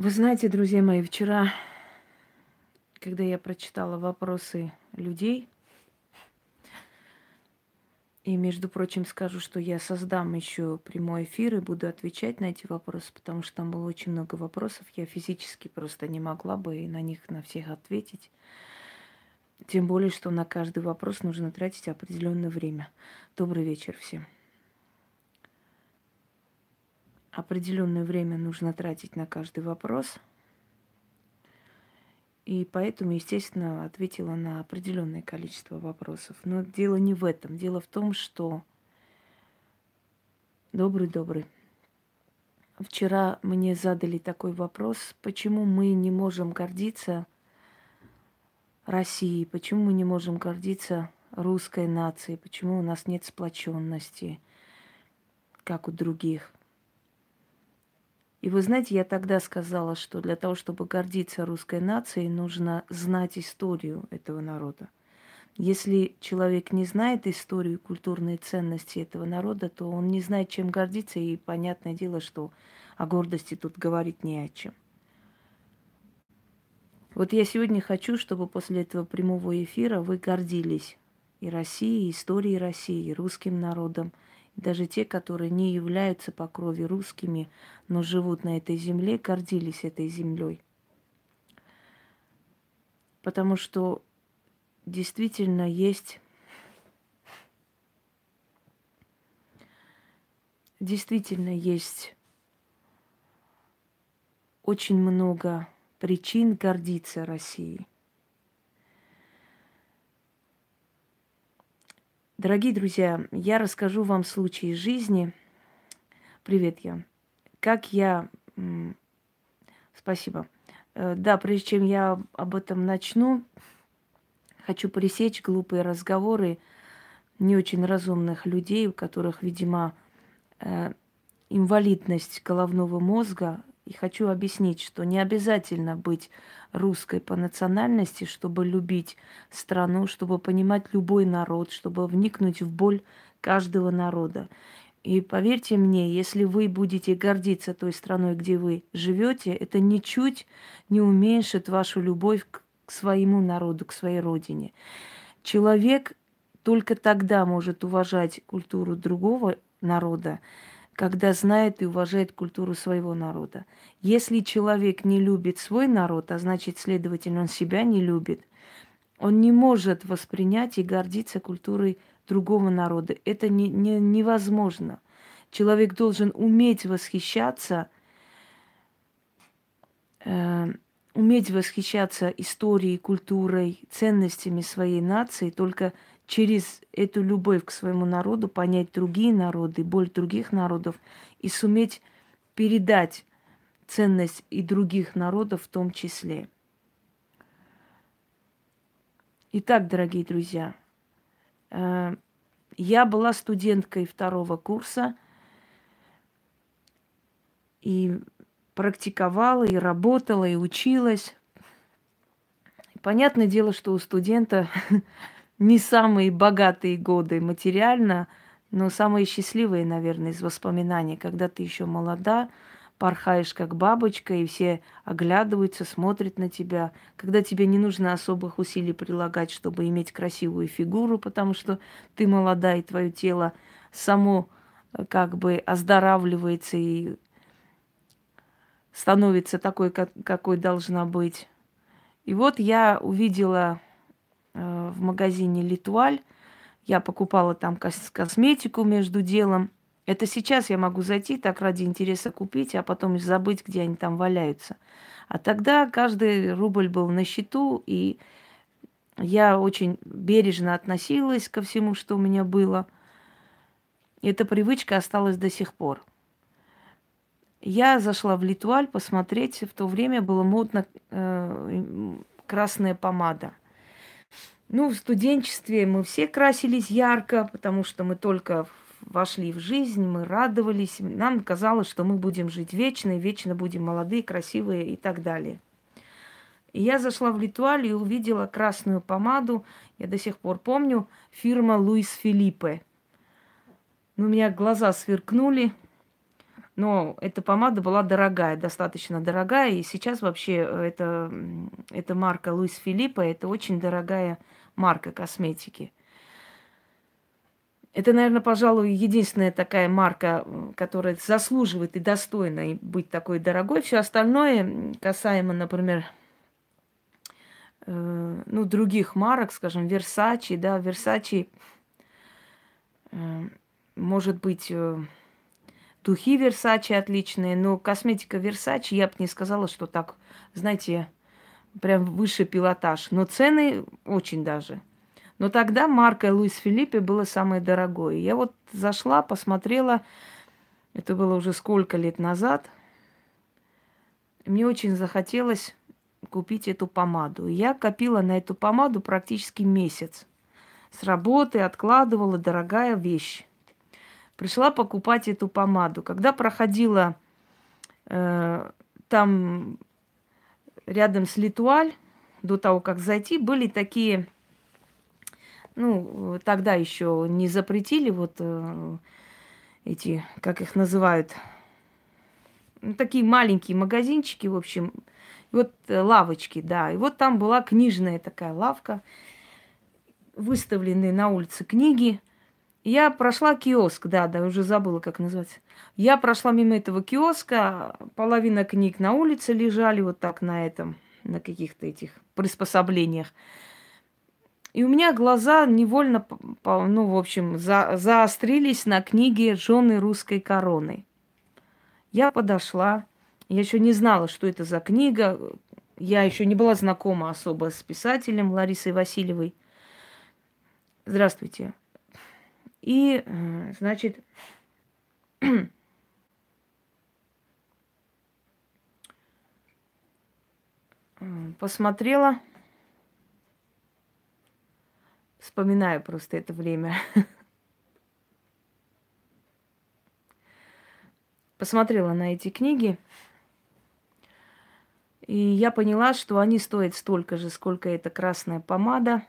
Вы знаете, друзья мои, вчера, когда я прочитала вопросы людей, и, между прочим, скажу, что я создам еще прямой эфир и буду отвечать на эти вопросы, потому что там было очень много вопросов. Я физически просто не могла бы на них на всех ответить. Тем более, что на каждый вопрос нужно тратить определенное время. Добрый вечер всем. Определенное время нужно тратить на каждый вопрос – и поэтому, естественно, ответила на определенное количество вопросов. Но дело не в этом. Дело в том, что добрый-добрый. Вчера мне задали такой вопрос, почему мы не можем гордиться Россией, почему мы не можем гордиться русской нацией, почему у нас нет сплоченности, как у других. И вы знаете, я тогда сказала, что для того, чтобы гордиться русской нацией, нужно знать историю этого народа. Если человек не знает историю и культурные ценности этого народа, то он не знает, чем гордиться, и понятное дело, что о гордости тут говорить не о чем. Вот я сегодня хочу, чтобы после этого прямого эфира вы гордились и Россией, и историей России, и русским народом – даже те, которые не являются по крови русскими, но живут на этой земле, гордились этой землей. Потому что действительно есть действительно есть очень много причин гордиться Россией. Дорогие друзья, я расскажу вам случай из жизни. Привет, я. Как я... Спасибо. Э, да, прежде чем я об этом начну, хочу пресечь глупые разговоры не очень разумных людей, у которых, видимо, э, инвалидность головного мозга. И хочу объяснить, что не обязательно быть русской по национальности, чтобы любить страну, чтобы понимать любой народ, чтобы вникнуть в боль каждого народа. И поверьте мне, если вы будете гордиться той страной, где вы живете, это ничуть не уменьшит вашу любовь к своему народу, к своей родине. Человек только тогда может уважать культуру другого народа, когда знает и уважает культуру своего народа. Если человек не любит свой народ, а значит, следовательно, он себя не любит, он не может воспринять и гордиться культурой другого народа. Это не, не, невозможно. Человек должен уметь восхищаться, э, уметь восхищаться историей, культурой, ценностями своей нации только через эту любовь к своему народу понять другие народы, боль других народов и суметь передать ценность и других народов в том числе. Итак, дорогие друзья, э, я была студенткой второго курса и практиковала, и работала, и училась. Понятное дело, что у студента не самые богатые годы материально, но самые счастливые, наверное, из воспоминаний, когда ты еще молода, порхаешь как бабочка, и все оглядываются, смотрят на тебя, когда тебе не нужно особых усилий прилагать, чтобы иметь красивую фигуру, потому что ты молода, и твое тело само э, как бы оздоравливается и становится такой, как, какой должна быть. И вот я увидела в магазине Литуаль. Я покупала там косметику между делом. Это сейчас я могу зайти так ради интереса купить, а потом забыть, где они там валяются. А тогда каждый рубль был на счету, и я очень бережно относилась ко всему, что у меня было. Эта привычка осталась до сих пор. Я зашла в Литуаль посмотреть. В то время было модно э, красная помада. Ну, в студенчестве мы все красились ярко, потому что мы только вошли в жизнь, мы радовались. Нам казалось, что мы будем жить вечно, и вечно будем молодые, красивые и так далее. И я зашла в Литуаль и увидела красную помаду. Я до сих пор помню, фирма Луис Филиппе. Ну, у меня глаза сверкнули. Но эта помада была дорогая, достаточно дорогая. И сейчас вообще это, эта марка Луис Филиппа, это очень дорогая марка косметики. Это, наверное, пожалуй, единственная такая марка, которая заслуживает и достойна быть такой дорогой. Все остальное, касаемо, например, э, ну, других марок, скажем, Versace, да, Versace, э, может быть, э, духи Versace отличные, но косметика Versace, я бы не сказала, что так, знаете, прям выше пилотаж. Но цены очень даже – но тогда марка Луис Филиппе было самое дорогое. Я вот зашла, посмотрела, это было уже сколько лет назад. Мне очень захотелось купить эту помаду. Я копила на эту помаду практически месяц. С работы откладывала дорогая вещь. Пришла покупать эту помаду. Когда проходила э, там рядом с Литуаль, до того, как зайти, были такие ну, тогда еще не запретили вот э, эти, как их называют, ну, такие маленькие магазинчики, в общем, вот э, лавочки, да. И вот там была книжная такая лавка, выставленные на улице книги. Я прошла киоск, да, да, уже забыла, как называется. Я прошла мимо этого киоска, половина книг на улице лежали вот так на этом, на каких-то этих приспособлениях. И у меня глаза невольно, ну, в общем, за, заострились на книге «Жены русской короны». Я подошла, я еще не знала, что это за книга, я еще не была знакома особо с писателем Ларисой Васильевой. Здравствуйте. И, э, значит, посмотрела Вспоминаю просто это время. Посмотрела на эти книги, и я поняла, что они стоят столько же, сколько эта красная помада.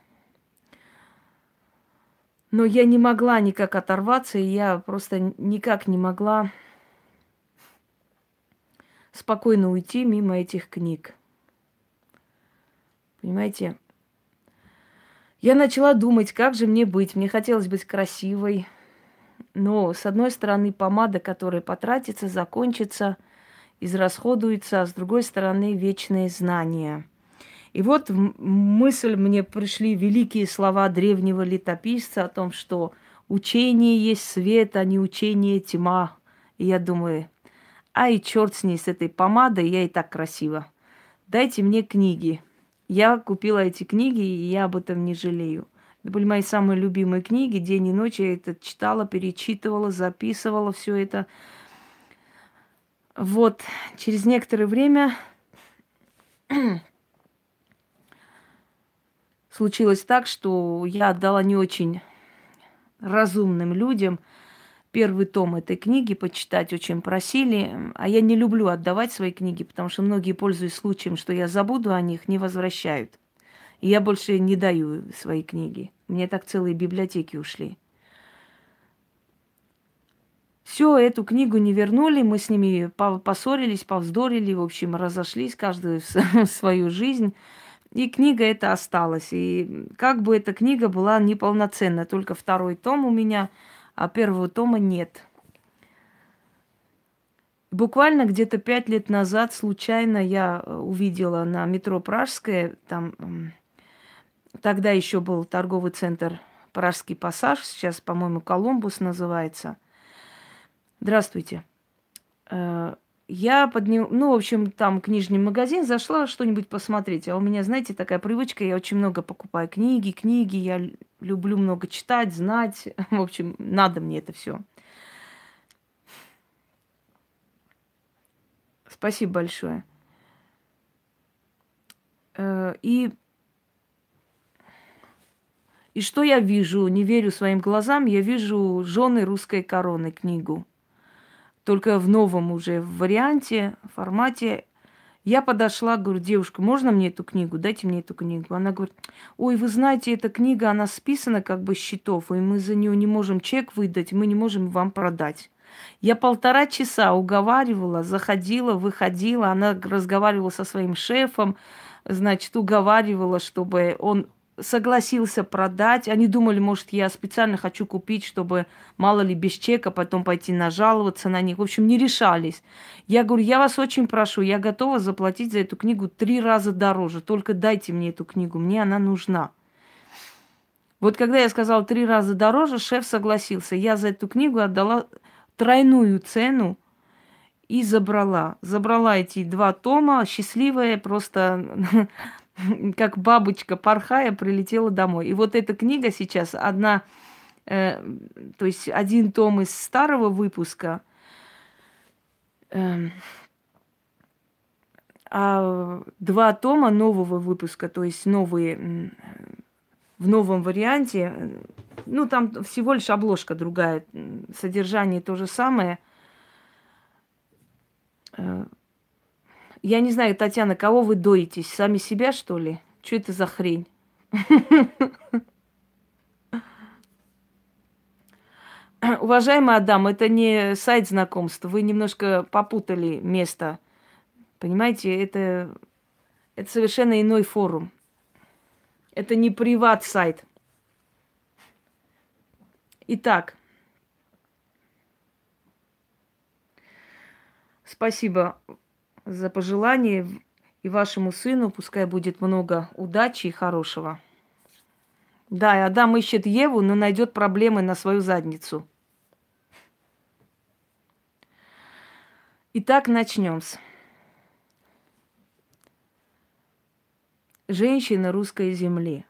Но я не могла никак оторваться, и я просто никак не могла спокойно уйти мимо этих книг. Понимаете, я начала думать, как же мне быть. Мне хотелось быть красивой. Но, с одной стороны, помада, которая потратится, закончится, израсходуется, а с другой стороны, вечные знания. И вот мысль мне пришли великие слова древнего летописца о том, что учение есть свет, а не учение тьма. И я думаю, ай, черт с ней, с этой помадой, я и так красива. Дайте мне книги. Я купила эти книги, и я об этом не жалею. Это были мои самые любимые книги. День и ночь я это читала, перечитывала, записывала все это. Вот, через некоторое время случилось так, что я отдала не очень разумным людям – первый том этой книги почитать очень просили. А я не люблю отдавать свои книги, потому что многие, пользуясь случаем, что я забуду о них, не возвращают. И я больше не даю свои книги. Мне так целые библиотеки ушли. Все, эту книгу не вернули, мы с ними поссорились, повздорили, в общем, разошлись, каждый в свою жизнь. И книга эта осталась. И как бы эта книга была неполноценна, только второй том у меня – а первого тома нет. Буквально где-то пять лет назад случайно я э, увидела на метро Пражское, там тогда еще был торговый центр Пражский пассаж, сейчас, по-моему, Колумбус называется. Здравствуйте. Э, я подним... Ну, в общем, там книжный магазин, зашла что-нибудь посмотреть. А у меня, знаете, такая привычка, я очень много покупаю книги, книги, я люблю много читать, знать. В общем, надо мне это все. Спасибо большое. Э, и и что я вижу? Не верю своим глазам. Я вижу «Жены русской короны» книгу только в новом уже варианте, формате. Я подошла, говорю, девушка, можно мне эту книгу? Дайте мне эту книгу. Она говорит, ой, вы знаете, эта книга, она списана как бы с счетов, и мы за нее не можем чек выдать, мы не можем вам продать. Я полтора часа уговаривала, заходила, выходила, она разговаривала со своим шефом, значит, уговаривала, чтобы он согласился продать. Они думали, может, я специально хочу купить, чтобы, мало ли, без чека потом пойти нажаловаться на них. В общем, не решались. Я говорю, я вас очень прошу, я готова заплатить за эту книгу три раза дороже. Только дайте мне эту книгу, мне она нужна. Вот когда я сказала три раза дороже, шеф согласился. Я за эту книгу отдала тройную цену и забрала. Забрала эти два тома, счастливая, просто как бабочка порхая прилетела домой. И вот эта книга сейчас одна, э, то есть один том из старого выпуска, э, а два тома нового выпуска, то есть новые в новом варианте. Ну, там всего лишь обложка другая, содержание то же самое. Э, я не знаю, Татьяна, кого вы доитесь? Сами себя, что ли? Что это за хрень? Уважаемый Адам, это не сайт знакомств. Вы немножко попутали место. Понимаете, это, это совершенно иной форум. Это не приват-сайт. Итак, спасибо за пожелание и вашему сыну пускай будет много удачи и хорошего. Да, и Адам ищет Еву, но найдет проблемы на свою задницу. Итак, начнем с. Женщины русской земли.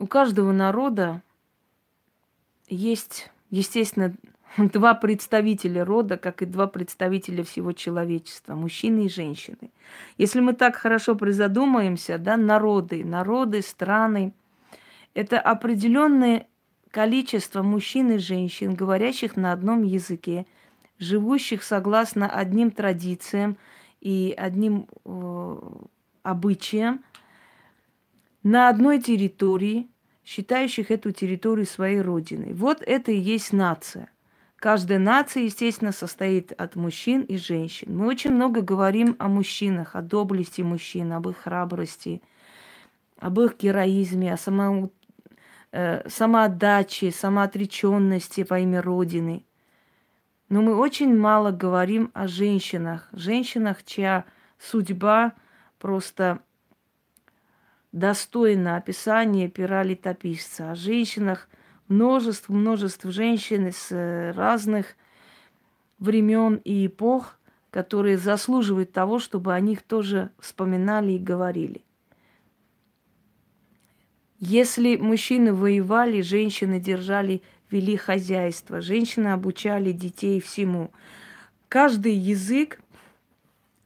У каждого народа есть, естественно, два представителя рода, как и два представителя всего человечества, мужчины и женщины. Если мы так хорошо призадумаемся, да, народы, народы, страны, это определенное количество мужчин и женщин, говорящих на одном языке, живущих согласно одним традициям и одним э, обычаям, на одной территории, считающих эту территорию своей родиной. Вот это и есть нация. Каждая нация, естественно, состоит от мужчин и женщин. Мы очень много говорим о мужчинах, о доблести мужчин, об их храбрости, об их героизме, о само, э, самоотдаче, самоотреченности во имя Родины. Но мы очень мало говорим о женщинах, женщинах, чья судьба просто достойна описания пера летописца, о женщинах, множество, множество женщин из э, разных времен и эпох, которые заслуживают того, чтобы о них тоже вспоминали и говорили. Если мужчины воевали, женщины держали, вели хозяйство, женщины обучали детей всему. Каждый язык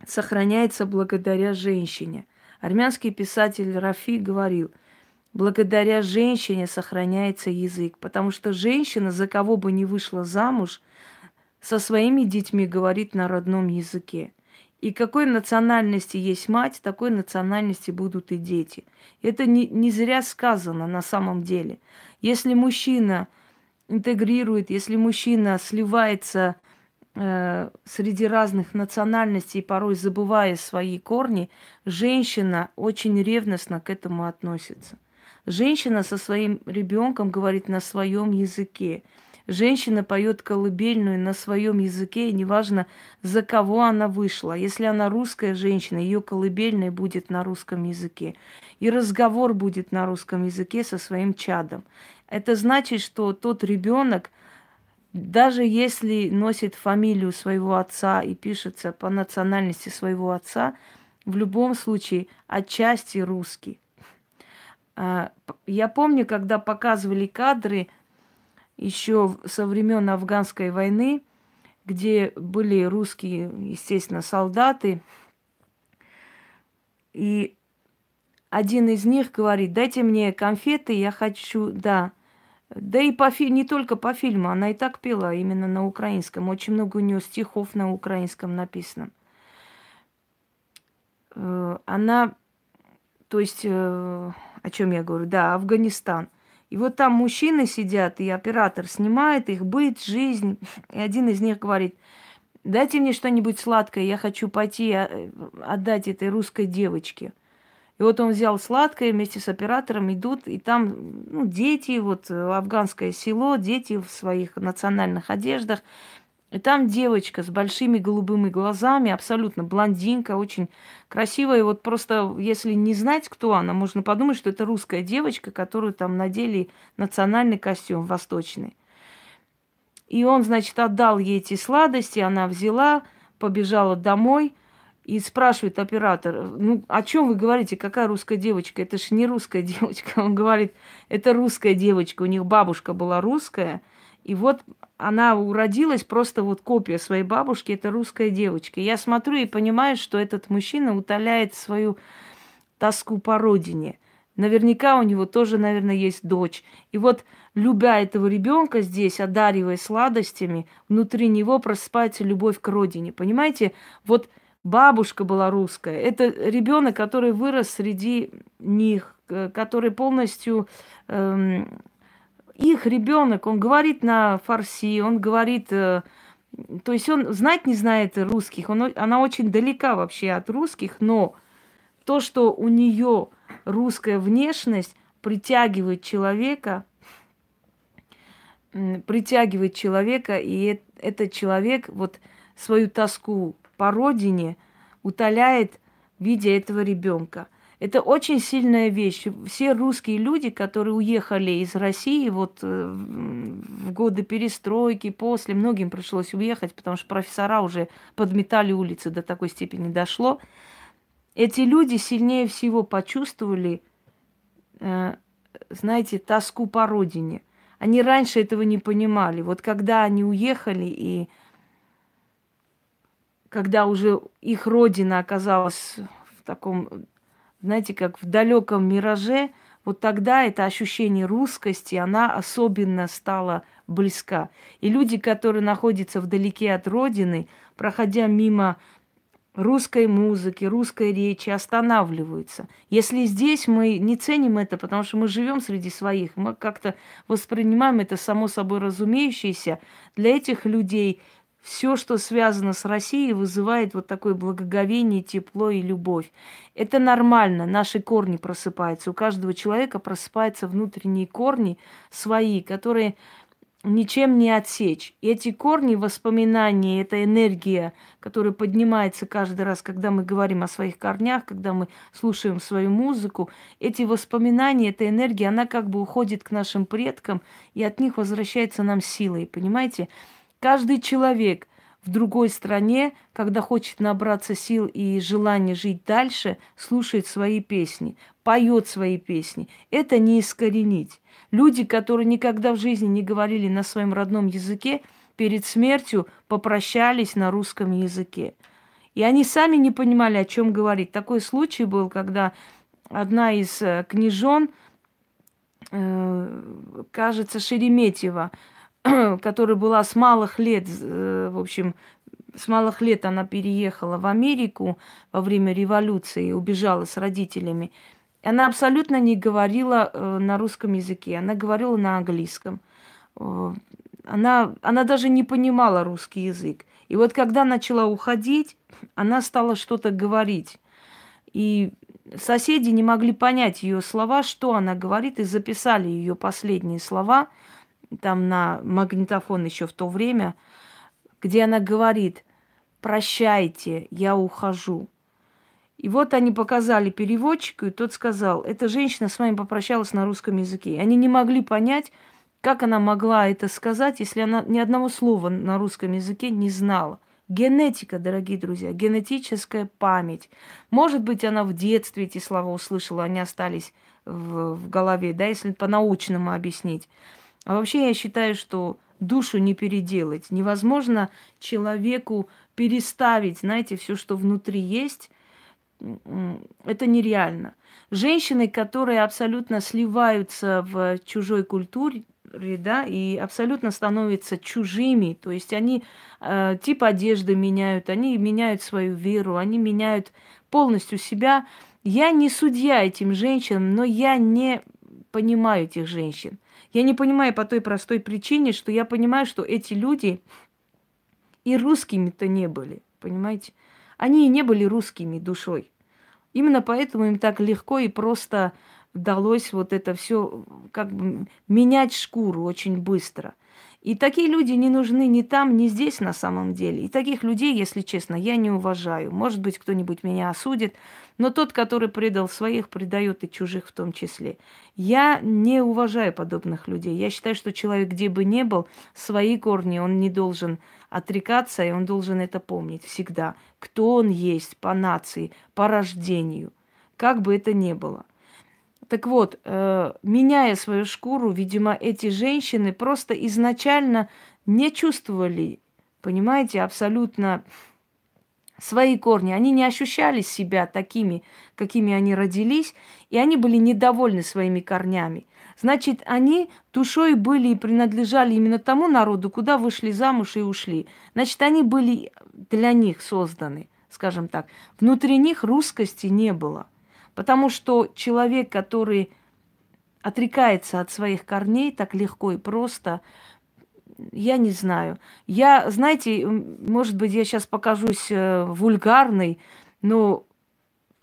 сохраняется благодаря женщине. Армянский писатель Рафи говорил – Благодаря женщине сохраняется язык, потому что женщина, за кого бы ни вышла замуж, со своими детьми говорит на родном языке. И какой национальности есть мать, такой национальности будут и дети. Это не, не зря сказано на самом деле. Если мужчина интегрирует, если мужчина сливается э, среди разных национальностей, порой забывая свои корни, женщина очень ревностно к этому относится. Женщина со своим ребенком говорит на своем языке. Женщина поет колыбельную на своем языке, и неважно, за кого она вышла. Если она русская женщина, ее колыбельная будет на русском языке. И разговор будет на русском языке со своим чадом. Это значит, что тот ребенок, даже если носит фамилию своего отца и пишется по национальности своего отца, в любом случае отчасти русский. А, я помню, когда показывали кадры еще со времен афганской войны, где были русские, естественно, солдаты, и один из них говорит, дайте мне конфеты, я хочу, да. Да и по фи... не только по фильму, она и так пела именно на украинском. Очень много у нее стихов на украинском написано. Э, она, то есть э, о чем я говорю? Да, Афганистан. И вот там мужчины сидят, и оператор снимает их быт, жизнь. И один из них говорит, дайте мне что-нибудь сладкое, я хочу пойти а, отдать этой русской девочке. И вот он взял сладкое вместе с оператором, идут, и там ну, дети, вот афганское село, дети в своих национальных одеждах. И там девочка с большими голубыми глазами, абсолютно блондинка, очень красивая. И вот просто, если не знать, кто она, можно подумать, что это русская девочка, которую там надели национальный костюм восточный. И он, значит, отдал ей эти сладости, она взяла, побежала домой и спрашивает оператор, ну, о чем вы говорите, какая русская девочка? Это же не русская девочка. Он говорит, это русская девочка, у них бабушка была русская, и вот она уродилась, просто вот копия своей бабушки, это русская девочка. Я смотрю и понимаю, что этот мужчина утоляет свою тоску по родине. Наверняка у него тоже, наверное, есть дочь. И вот, любя этого ребенка здесь, одаривая сладостями, внутри него просыпается любовь к родине. Понимаете? Вот бабушка была русская. Это ребенок, который вырос среди них, э, который полностью эм, их ребенок, он говорит на фарси, он говорит, э, то есть он знать не знает русских, он, она очень далека вообще от русских, но то, что у нее русская внешность притягивает человека, притягивает человека, и этот человек вот свою тоску по родине утоляет, видя этого ребенка. Это очень сильная вещь. Все русские люди, которые уехали из России вот э, в годы перестройки, после, многим пришлось уехать, потому что профессора уже подметали улицы до такой степени дошло. Эти люди сильнее всего почувствовали, э, знаете, тоску по родине. Они раньше этого не понимали. Вот когда они уехали и когда уже их родина оказалась в таком знаете, как в далеком мираже, вот тогда это ощущение русскости, она особенно стала близка. И люди, которые находятся вдалеке от родины, проходя мимо русской музыки, русской речи, останавливаются. Если здесь мы не ценим это, потому что мы живем среди своих, мы как-то воспринимаем это само собой разумеющееся, для этих людей все, что связано с Россией, вызывает вот такое благоговение, тепло и любовь. Это нормально, наши корни просыпаются. У каждого человека просыпаются внутренние корни свои, которые ничем не отсечь. И эти корни, воспоминания, эта энергия, которая поднимается каждый раз, когда мы говорим о своих корнях, когда мы слушаем свою музыку, эти воспоминания, эта энергия, она как бы уходит к нашим предкам, и от них возвращается нам силой, понимаете? Каждый человек в другой стране, когда хочет набраться сил и желания жить дальше, слушает свои песни, поет свои песни. Это не искоренить. Люди, которые никогда в жизни не говорили на своем родном языке, перед смертью попрощались на русском языке. И они сами не понимали, о чем говорить. Такой случай был, когда одна из э, княжон, э, кажется, Шереметьева, которая была с малых лет, э, в общем, с малых лет она переехала в Америку во время революции, убежала с родителями. Она абсолютно не говорила э, на русском языке, она говорила на английском. Она, она даже не понимала русский язык. И вот когда начала уходить, она стала что-то говорить. И соседи не могли понять ее слова, что она говорит, и записали ее последние слова – там на магнитофон еще в то время, где она говорит, прощайте, я ухожу. И вот они показали переводчику, и тот сказал, эта женщина с вами попрощалась на русском языке. И они не могли понять, как она могла это сказать, если она ни одного слова на русском языке не знала. Генетика, дорогие друзья, генетическая память. Может быть, она в детстве эти слова услышала, они остались в, в голове, да, если по-научному объяснить. А вообще я считаю, что душу не переделать. Невозможно человеку переставить, знаете, все, что внутри есть. Это нереально. Женщины, которые абсолютно сливаются в чужой культуре, да, и абсолютно становятся чужими, то есть они э, тип одежды меняют, они меняют свою веру, они меняют полностью себя. Я не судья этим женщинам, но я не понимаю этих женщин – Я не понимаю по той простой причине, что я понимаю, что эти люди и русскими-то не были, понимаете? Они и не были русскими душой. Именно поэтому им так легко и просто удалось вот это все как бы менять шкуру очень быстро. И такие люди не нужны ни там, ни здесь на самом деле. И таких людей, если честно, я не уважаю. Может быть, кто-нибудь меня осудит, но тот, который предал своих, предает и чужих в том числе. Я не уважаю подобных людей. Я считаю, что человек, где бы ни был, свои корни он не должен отрекаться, и он должен это помнить всегда. Кто он есть по нации, по рождению, как бы это ни было. Так вот, э, меняя свою шкуру, видимо, эти женщины просто изначально не чувствовали, понимаете, абсолютно свои корни. Они не ощущали себя такими, какими они родились, и они были недовольны своими корнями. Значит, они душой были и принадлежали именно тому народу, куда вышли замуж и ушли. Значит, они были для них созданы, скажем так. Внутри них русскости не было. Потому что человек, который отрекается от своих корней так легко и просто, я не знаю. Я, знаете, может быть, я сейчас покажусь э, вульгарной, но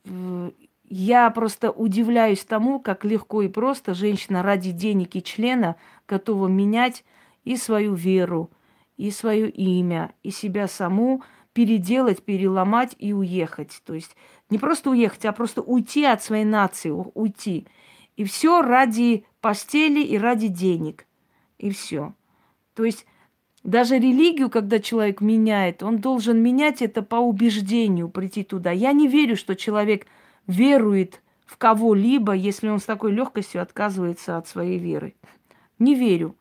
э, я просто удивляюсь тому, как легко и просто женщина ради денег и члена готова менять и свою веру, и свое имя, и себя саму, переделать, переломать и уехать. То есть не просто уехать, а просто уйти от своей нации, уйти. И все ради постели и ради денег. И все. То есть даже религию, когда человек меняет, он должен менять это по убеждению, прийти туда. Я не верю, что человек верует в кого-либо, если он с такой легкостью отказывается от своей веры. Не верю.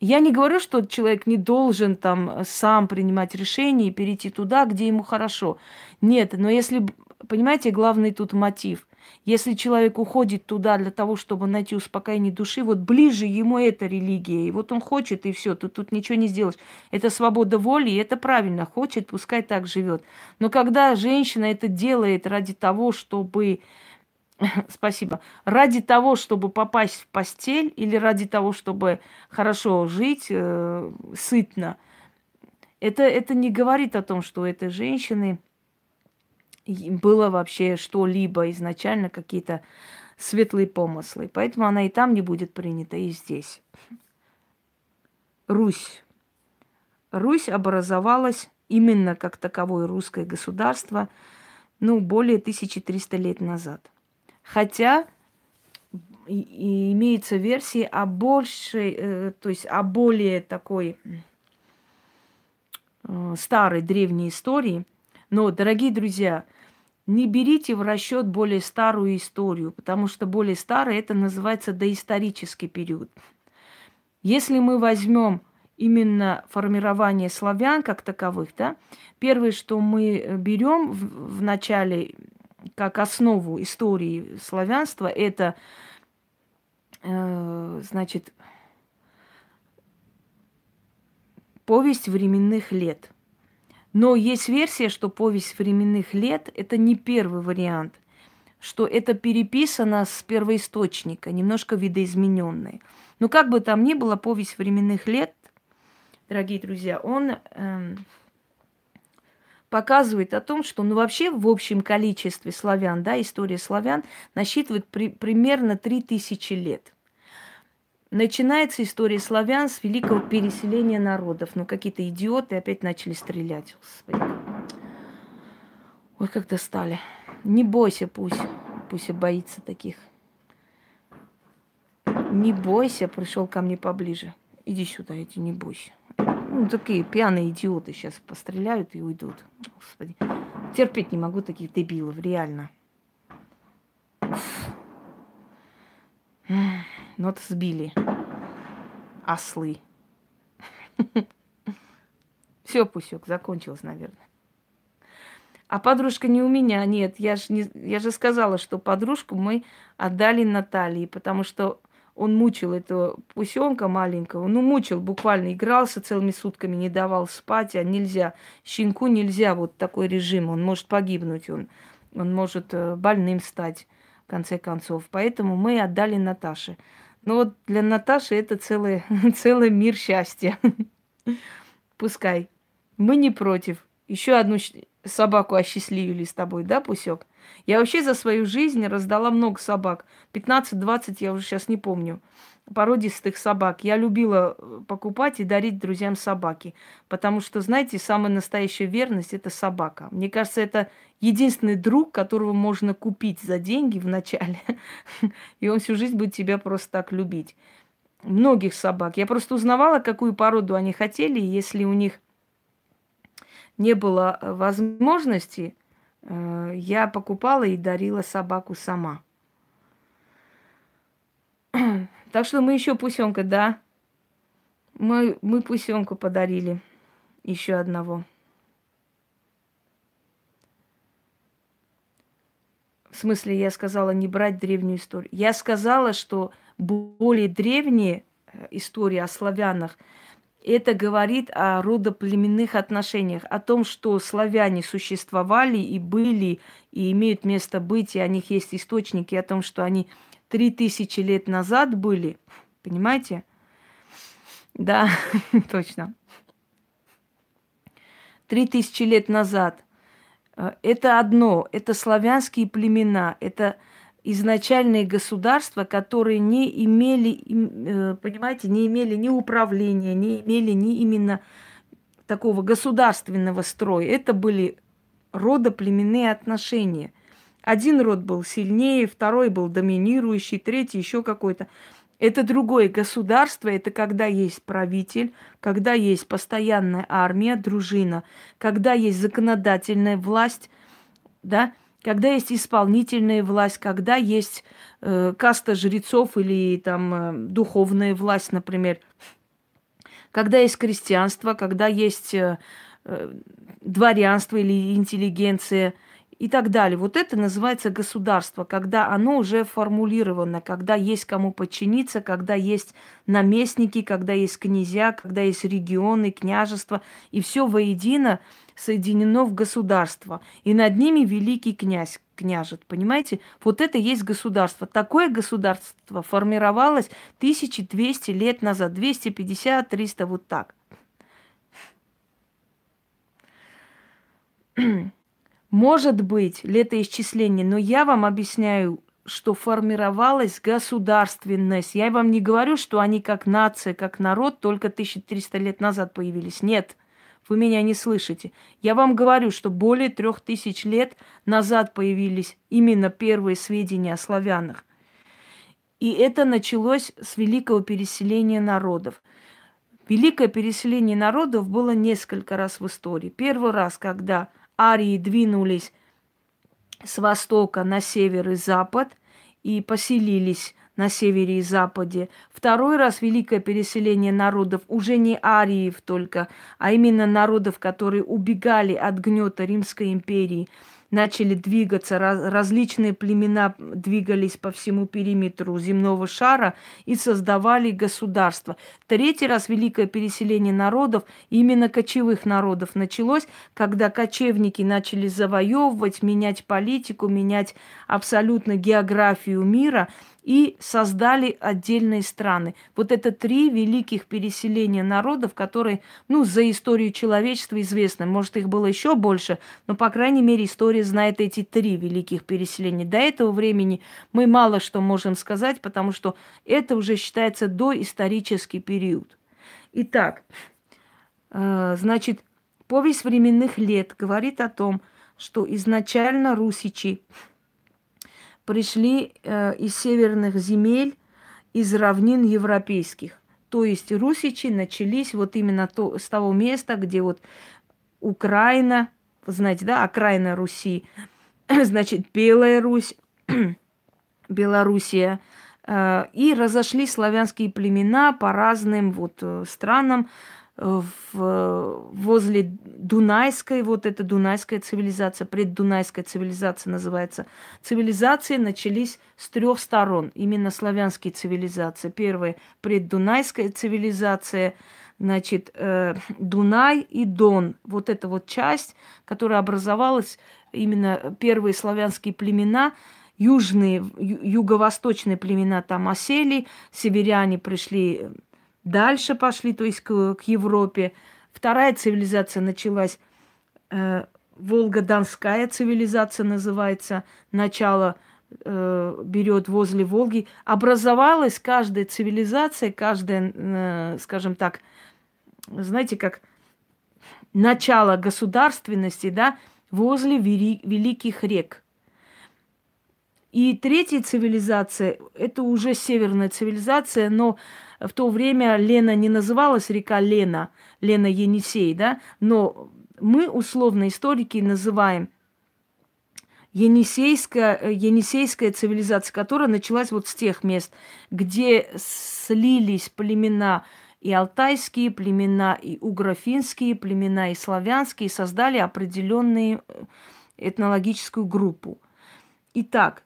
Я не говорю, что человек не должен там сам принимать решения и перейти туда, где ему хорошо. Нет, но если Понимаете, главный тут мотив. Если человек уходит туда для того, чтобы найти успокоение души, вот ближе ему эта религия, и вот он хочет, и все, тут, тут ничего не сделаешь. Это свобода воли, и это правильно, хочет, пускай так живет. Но когда женщина это делает ради того, чтобы Спасибо. Ради того, чтобы попасть в постель или ради того, чтобы хорошо жить, э, сытно, это, это не говорит о том, что у этой женщины было вообще что-либо изначально, какие-то светлые помыслы. Поэтому она и там не будет принята, и здесь. Русь. Русь образовалась именно как таковое русское государство, ну, более 1300 лет назад. Хотя и имеется версии о большей, э, то есть о более такой э, старой древней истории. Но, дорогие друзья, не берите в расчет более старую историю, потому что более старая это называется доисторический период. Если мы возьмем именно формирование славян как таковых, да, первое, что мы берем в, в начале как основу истории славянства, это, э, значит, повесть временных лет – но есть версия, что повесть временных лет – это не первый вариант, что это переписано с первоисточника, немножко видоизмененное. Но как бы там ни было, повесть временных лет, дорогие друзья, он э, показывает о том, что ну, вообще в общем количестве славян, да, история славян насчитывает при, примерно 3000 лет. Начинается история славян с великого переселения народов. Ну, какие-то идиоты опять начали стрелять. Господи. Ой, как достали. Не бойся, пусть. Пусть боится таких. Не бойся, пришел ко мне поближе. Иди сюда, иди, не бойся. Ну, такие пьяные идиоты сейчас постреляют и уйдут. Господи. Терпеть не могу таких дебилов, реально. Ну вот сбили. Ослы. Все, Пусек, закончилось, наверное. А подружка не у меня, нет. Я же, не, я же сказала, что подружку мы отдали Наталье, потому что он мучил этого пусенка маленького. Ну, мучил буквально, игрался целыми сутками, не давал спать, а нельзя. Щенку нельзя вот такой режим, он может погибнуть, он, он может э, больным стать в конце концов. Поэтому мы отдали Наташе. Ну вот для Наташи это целый, целый мир счастья. Пускай. Мы не против. Еще одну собаку осчастливили с тобой, да, Пусек? Я вообще за свою жизнь раздала много собак. 15-20, я уже сейчас не помню породистых собак. Я любила э, покупать и дарить друзьям собаки. Потому что, знаете, самая настоящая верность – это собака. Мне кажется, это единственный друг, которого можно купить за деньги вначале. И он всю жизнь будет тебя просто так любить. Многих собак. Я просто узнавала, какую породу они хотели. И если у них не было э, возможности, э, я покупала и дарила собаку сама. Так что мы еще пусенка, да. Мы, мы пусенку подарили. Еще одного. В смысле, я сказала не брать древнюю историю. Я сказала, что более древние э, истории о славянах, это говорит о родоплеменных отношениях, о том, что славяне существовали и были, и имеют место быть, и о них есть источники, о том, что они три тысячи лет назад были, понимаете? Да, точно. Три тысячи лет назад. Э, это одно, это славянские племена, это изначальные государства, которые не имели, э, понимаете, не имели ни управления, не имели ни именно такого государственного строя. Это были родоплеменные отношения – один род был сильнее, второй был доминирующий, третий еще какой-то. Это другое государство, это когда есть правитель, когда есть постоянная армия, дружина, когда есть законодательная власть, да, когда есть исполнительная власть, когда есть э, каста жрецов или там э, духовная власть, например, когда есть крестьянство, когда есть э, э, дворянство или интеллигенция – и так далее. Вот это называется государство, когда оно уже формулировано, когда есть кому подчиниться, когда есть наместники, когда есть князья, когда есть регионы, княжества, и все воедино соединено в государство. И над ними великий князь княжет, понимаете? Вот это есть государство. Такое государство формировалось 1200 лет назад, 250-300, вот так. Может быть, летоисчисление, но я вам объясняю, что формировалась государственность. Я вам не говорю, что они как нация, как народ только 1300 лет назад появились. Нет, вы меня не слышите. Я вам говорю, что более трех тысяч лет назад появились именно первые сведения о славянах. И это началось с великого переселения народов. Великое переселение народов было несколько раз в истории. Первый раз, когда арии двинулись с востока на север и запад и поселились на севере и западе. Второй раз великое переселение народов уже не ариев только, а именно народов, которые убегали от гнета Римской империи – начали двигаться, раз, различные племена двигались по всему периметру земного шара и создавали государство. Третий раз великое переселение народов, именно кочевых народов, началось, когда кочевники начали завоевывать, менять политику, менять абсолютно географию мира – и создали отдельные страны. Вот это три великих переселения народов, которые, ну, за историю человечества известны. Может, их было еще больше, но, по крайней мере, история знает эти три великих переселения. До этого времени мы мало что можем сказать, потому что это уже считается доисторический период. Итак, э, значит, повесть временных лет говорит о том, что изначально русичи пришли э, из северных земель, из равнин европейских. То есть русичи начались вот именно то, с того места, где вот Украина, знаете, да, окраина Руси, значит, Белая Русь, Белоруссия, э, и разошлись славянские племена по разным вот э, странам, в, возле Дунайской, вот эта Дунайская цивилизация, преддунайская цивилизация называется. Цивилизации начались с трех сторон, именно славянские цивилизации. Первая преддунайская цивилизация, значит, э, Дунай и Дон. Вот эта вот часть, которая образовалась, именно первые славянские племена, южные, юго-восточные племена там осели, северяне пришли дальше пошли, то есть к, к Европе. Вторая цивилизация началась, э, Волго-Донская цивилизация называется, начало э, берет возле Волги. Образовалась каждая цивилизация, каждая, э, скажем так, знаете, как начало государственности, да, возле вели, великих рек. И третья цивилизация, это уже северная цивилизация, но в то время Лена не называлась река Лена, Лена Енисей, да, но мы, условно историки, называем Енисейская, Енисейская цивилизация, которая началась вот с тех мест, где слились племена и алтайские племена, и угрофинские племена, и славянские, создали определенную этнологическую группу. Итак,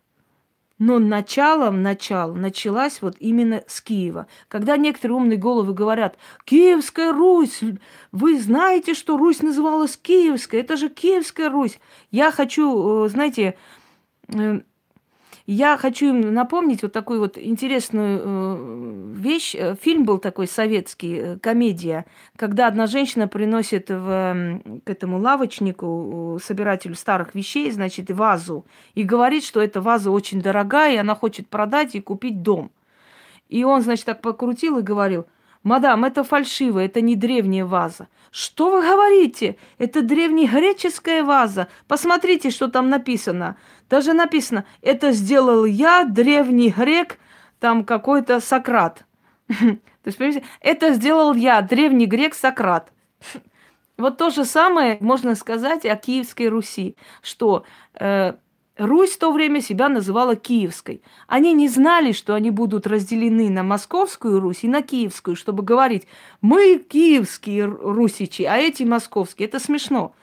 но началом, начало началась вот именно с Киева. Когда некоторые умные головы говорят, Киевская Русь, вы знаете, что Русь называлась Киевская, это же Киевская Русь. Я хочу, э, знаете, э, я хочу им напомнить вот такую вот интересную э, вещь. Э, фильм был такой советский, э, комедия, когда одна женщина приносит в, к этому лавочнику, собирателю старых вещей, значит, вазу, и говорит, что эта ваза очень дорогая, и она хочет продать и купить дом. И он, значит, так покрутил и говорил, мадам, это фальшиво, это не древняя ваза. Что вы говорите? Это древнегреческая ваза. Посмотрите, что там написано. Даже написано, это сделал я, древний грек, там какой-то Сократ. То есть, понимаете, это сделал я, древний грек Сократ. Вот то же самое можно сказать о Киевской Руси, что э, Русь в то время себя называла Киевской. Они не знали, что они будут разделены на Московскую Русь и на Киевскую, чтобы говорить, мы киевские русичи, а эти московские. Это смешно.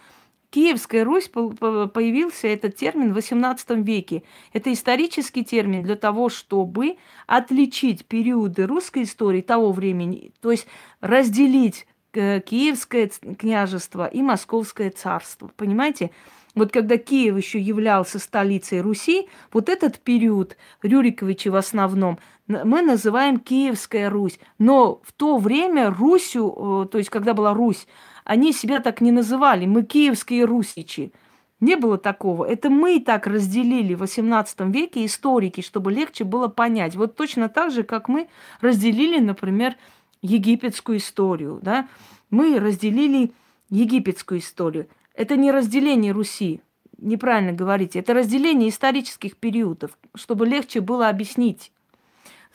Киевская Русь появился этот термин в XVIII веке. Это исторический термин для того, чтобы отличить периоды русской истории того времени, то есть разделить э, Киевское княжество и Московское царство. Понимаете? Вот когда Киев еще являлся столицей Руси, вот этот период Рюриковичи в основном мы называем Киевская Русь. Но в то время Русью, э, то есть когда была Русь, они себя так не называли. Мы киевские русичи. Не было такого. Это мы так разделили в XVIII веке историки, чтобы легче было понять. Вот точно так же, как мы разделили, например, египетскую историю. Да? Мы разделили египетскую историю. Это не разделение Руси, неправильно говорите. Это разделение исторических периодов, чтобы легче было объяснить.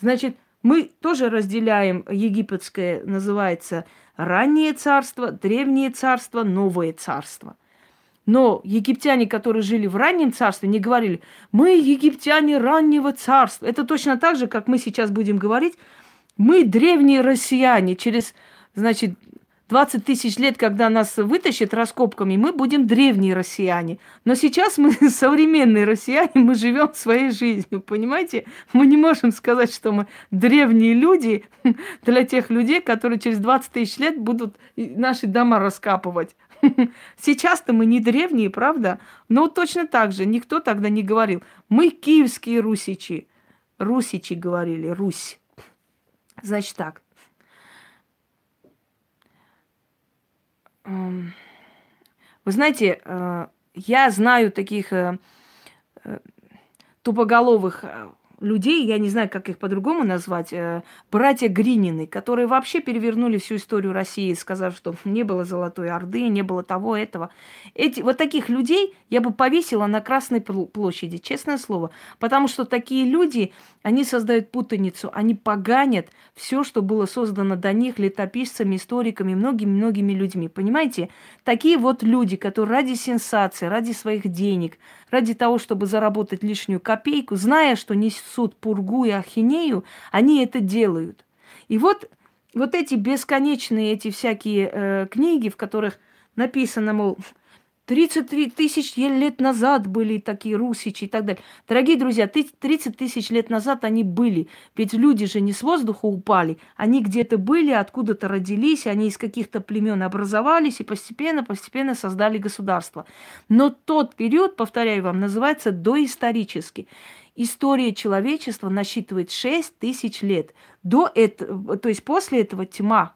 Значит, мы тоже разделяем египетское, называется раннее царство, древнее царство, новое царство. Но египтяне, которые жили в раннем царстве, не говорили, мы египтяне раннего царства. Это точно так же, как мы сейчас будем говорить, мы древние россияне. Через, значит, 20 тысяч лет, когда нас вытащат раскопками, мы будем древние россияне. Но сейчас мы современные россияне, мы живем своей жизнью, понимаете? Мы не можем сказать, что мы древние люди для тех людей, которые через 20 тысяч лет будут наши дома раскапывать. Сейчас-то мы не древние, правда? Но точно так же никто тогда не говорил. Мы киевские русичи. Русичи говорили, Русь. Значит так. Вы знаете, э, я знаю таких э, э, тупоголовых людей, я не знаю, как их по-другому назвать, братья Гринины, которые вообще перевернули всю историю России, сказав, что не было Золотой Орды, не было того, этого. Эти, вот таких людей я бы повесила на Красной площади, честное слово. Потому что такие люди, они создают путаницу, они поганят все, что было создано до них летописцами, историками, многими-многими людьми. Понимаете? Такие вот люди, которые ради сенсации, ради своих денег, ради того, чтобы заработать лишнюю копейку, зная, что несут пургу и ахинею, они это делают. И вот, вот эти бесконечные, эти всякие э, книги, в которых написано, мол, 33 тысяч лет назад были такие русичи и так далее. Дорогие друзья, 30 тысяч лет назад они были. Ведь люди же не с воздуха упали. Они где-то были, откуда-то родились, они из каких-то племен образовались и постепенно, постепенно создали государство. Но тот период, повторяю вам, называется доисторический. история человечества насчитывает 6 тысяч лет. До этого, то есть после этого тьма.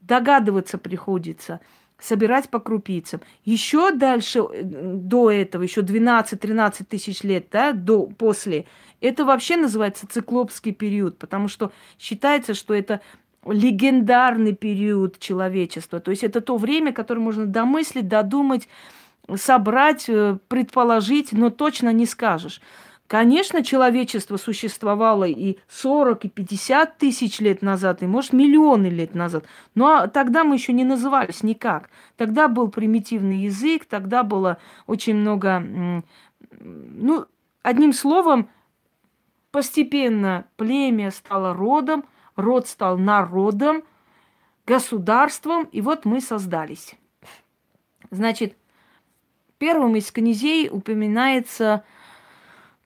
Догадываться приходится, собирать по крупицам. Еще дальше, э, до этого, еще 12-13 тысяч лет, да, до, после, это вообще называется циклопский период, потому что считается, что это легендарный период человечества. То есть это то время, которое можно домыслить, додумать, собрать, э, предположить, но точно не скажешь. Конечно, человечество существовало и 40, и 50 тысяч лет назад, и, может, миллионы лет назад. Но тогда мы еще не назывались никак. Тогда был примитивный язык, тогда было очень много... Ну, одним словом, постепенно племя стало родом, род стал народом, государством, и вот мы создались. Значит, первым из князей упоминается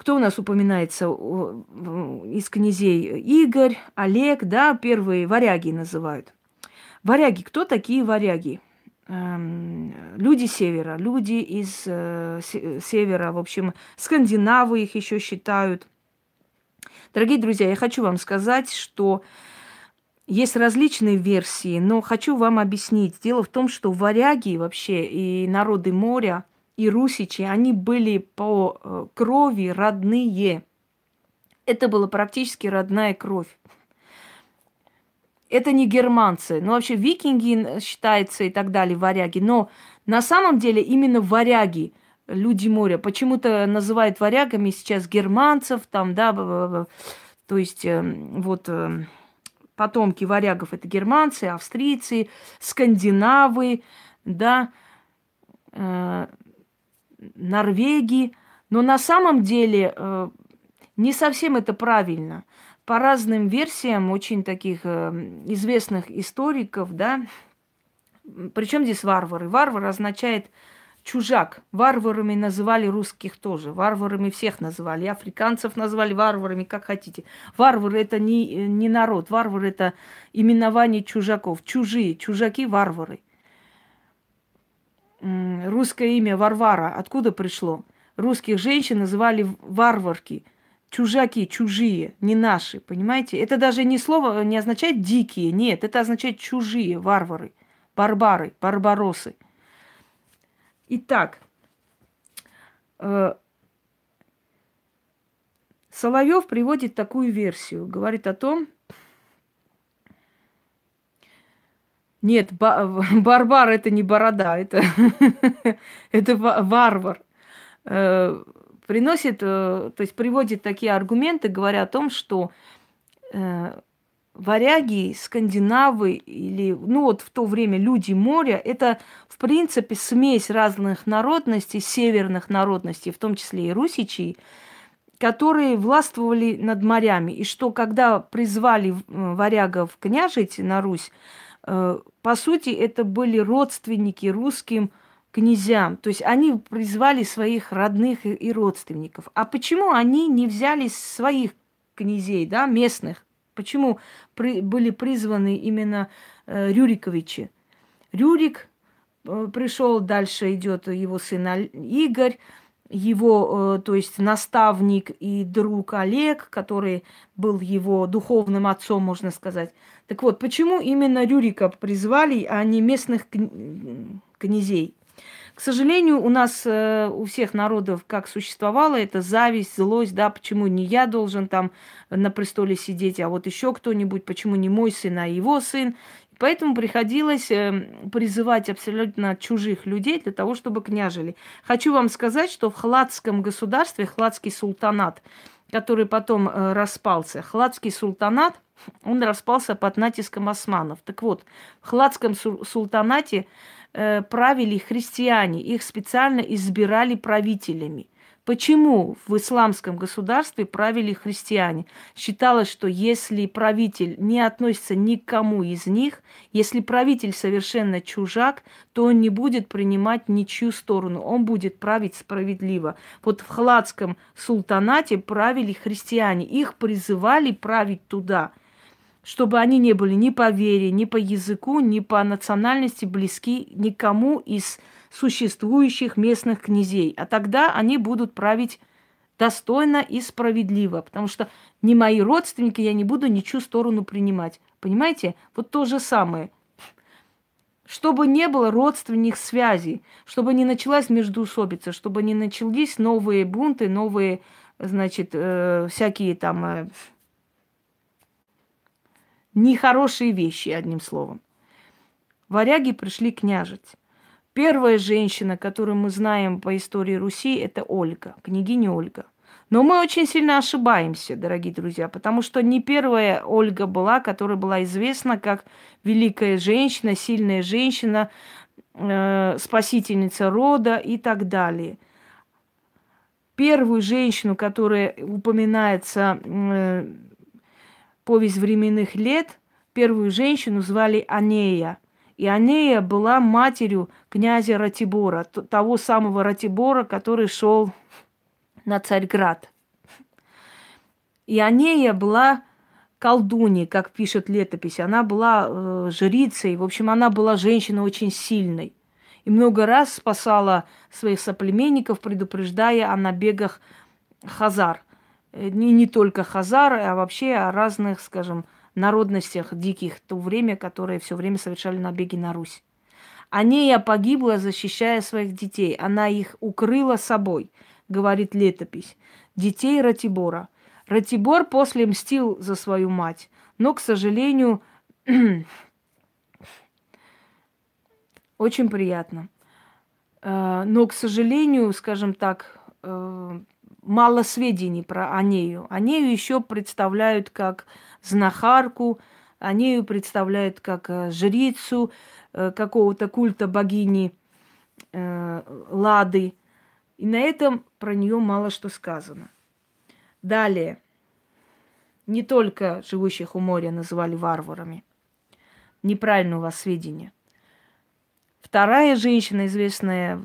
кто у нас упоминается из князей? Игорь, Олег, да, первые варяги называют. Варяги, кто такие варяги? Эм, люди севера, люди из э, севера, в общем, скандинавы их еще считают. Дорогие друзья, я хочу вам сказать, что есть различные версии, но хочу вам объяснить. Дело в том, что варяги вообще и народы моря – и русичи, они были по э, крови родные. Это была практически родная кровь. Это не германцы. Ну, вообще, викинги считаются и так далее, варяги. Но на самом деле именно варяги, люди моря, почему-то называют варягами сейчас германцев, там, да, то есть эм, вот эм, потомки варягов это германцы, австрийцы, скандинавы, да, э, Норвегии. Но на самом деле э, не совсем это правильно. По разным версиям очень таких э, известных историков, да, причем здесь варвары? Варвар означает чужак. Варварами называли русских тоже. Варварами всех называли. Африканцев назвали варварами, как хотите. Варвары это не, не народ. Варвары это именование чужаков. Чужие, чужаки, варвары русское имя Варвара откуда пришло? Русских женщин называли варварки, чужаки, чужие, не наши, понимаете? Это даже не слово, не означает дикие, нет, это означает чужие, варвары, барбары, барбаросы. Итак, э, Соловьев приводит такую версию, говорит о том, Нет, барбар это не борода, это, это варвар. Э, приносит, э, то есть приводит такие аргументы, говоря о том, что э, варяги, скандинавы или, ну вот в то время люди моря, это в принципе смесь разных народностей, северных народностей, в том числе и русичей, которые властвовали над морями. И что когда призвали варягов княжить на Русь, по сути, это были родственники русским князьям. То есть они призвали своих родных и родственников. А почему они не взяли своих князей, да, местных? Почему при, были призваны именно э, Рюриковичи? Рюрик э, пришел, дальше идет его сын Игорь, его, э, то есть наставник и друг Олег, который был его духовным отцом, можно сказать. Так вот, почему именно Рюрика призвали, а не местных князей? К сожалению, у нас, э, у всех народов, как существовало, это зависть, злость, да, почему не я должен там на престоле сидеть, а вот еще кто-нибудь, почему не мой сын, а его сын. Поэтому приходилось э, призывать абсолютно чужих людей для того, чтобы княжили. Хочу вам сказать, что в Хладском государстве, Хладский султанат, который потом э, распался, Хладский султанат, он распался под натиском османов. Так вот, в Хладском султанате э, правили христиане, их специально избирали правителями. Почему в исламском государстве правили христиане? Считалось, что если правитель не относится ни к кому из них, если правитель совершенно чужак, то он не будет принимать ничью сторону, он будет править справедливо. Вот в Хладском султанате правили христиане, их призывали править туда, чтобы они не были ни по вере, ни по языку, ни по национальности близки никому из существующих местных князей. А тогда они будут править достойно и справедливо, потому что не мои родственники, я не буду ничью сторону принимать. Понимаете? Вот то же самое. Чтобы не было родственных связей, чтобы не началась междуусобица, чтобы не начались новые бунты, новые, значит, э, всякие там э, нехорошие вещи, одним словом. Варяги пришли княжить. Первая женщина, которую мы знаем по истории Руси, это Ольга, княгиня Ольга. Но мы очень сильно ошибаемся, дорогие друзья, потому что не первая Ольга была, которая была известна как великая женщина, сильная женщина, э, спасительница рода и так далее. Первую женщину, которая упоминается э, повесть временных лет, первую женщину звали Анея. И Анея была матерью князя Ратибора, того самого Ратибора, который шел на Царьград. И Анея была колдуньей, как пишет летопись. Она была э, жрицей. В общем, она была женщиной очень сильной. И много раз спасала своих соплеменников, предупреждая о набегах хазар. Э, не, не только хазар, а вообще о разных, скажем, народностях диких то время, которые все время совершали набеги на Русь. Анея погибла, защищая своих детей. Она их укрыла собой, говорит летопись. Детей Ратибора. Ратибор после мстил за свою мать, но, к сожалению, очень приятно. Э, но, к сожалению, скажем так, э, мало сведений про Анею. Анею еще представляют как знахарку, Анею представляют как э, жрицу какого-то культа богини Лады. И на этом про нее мало что сказано. Далее. Не только живущих у моря называли варварами. Неправильно у вас сведения. Вторая женщина, известная, э,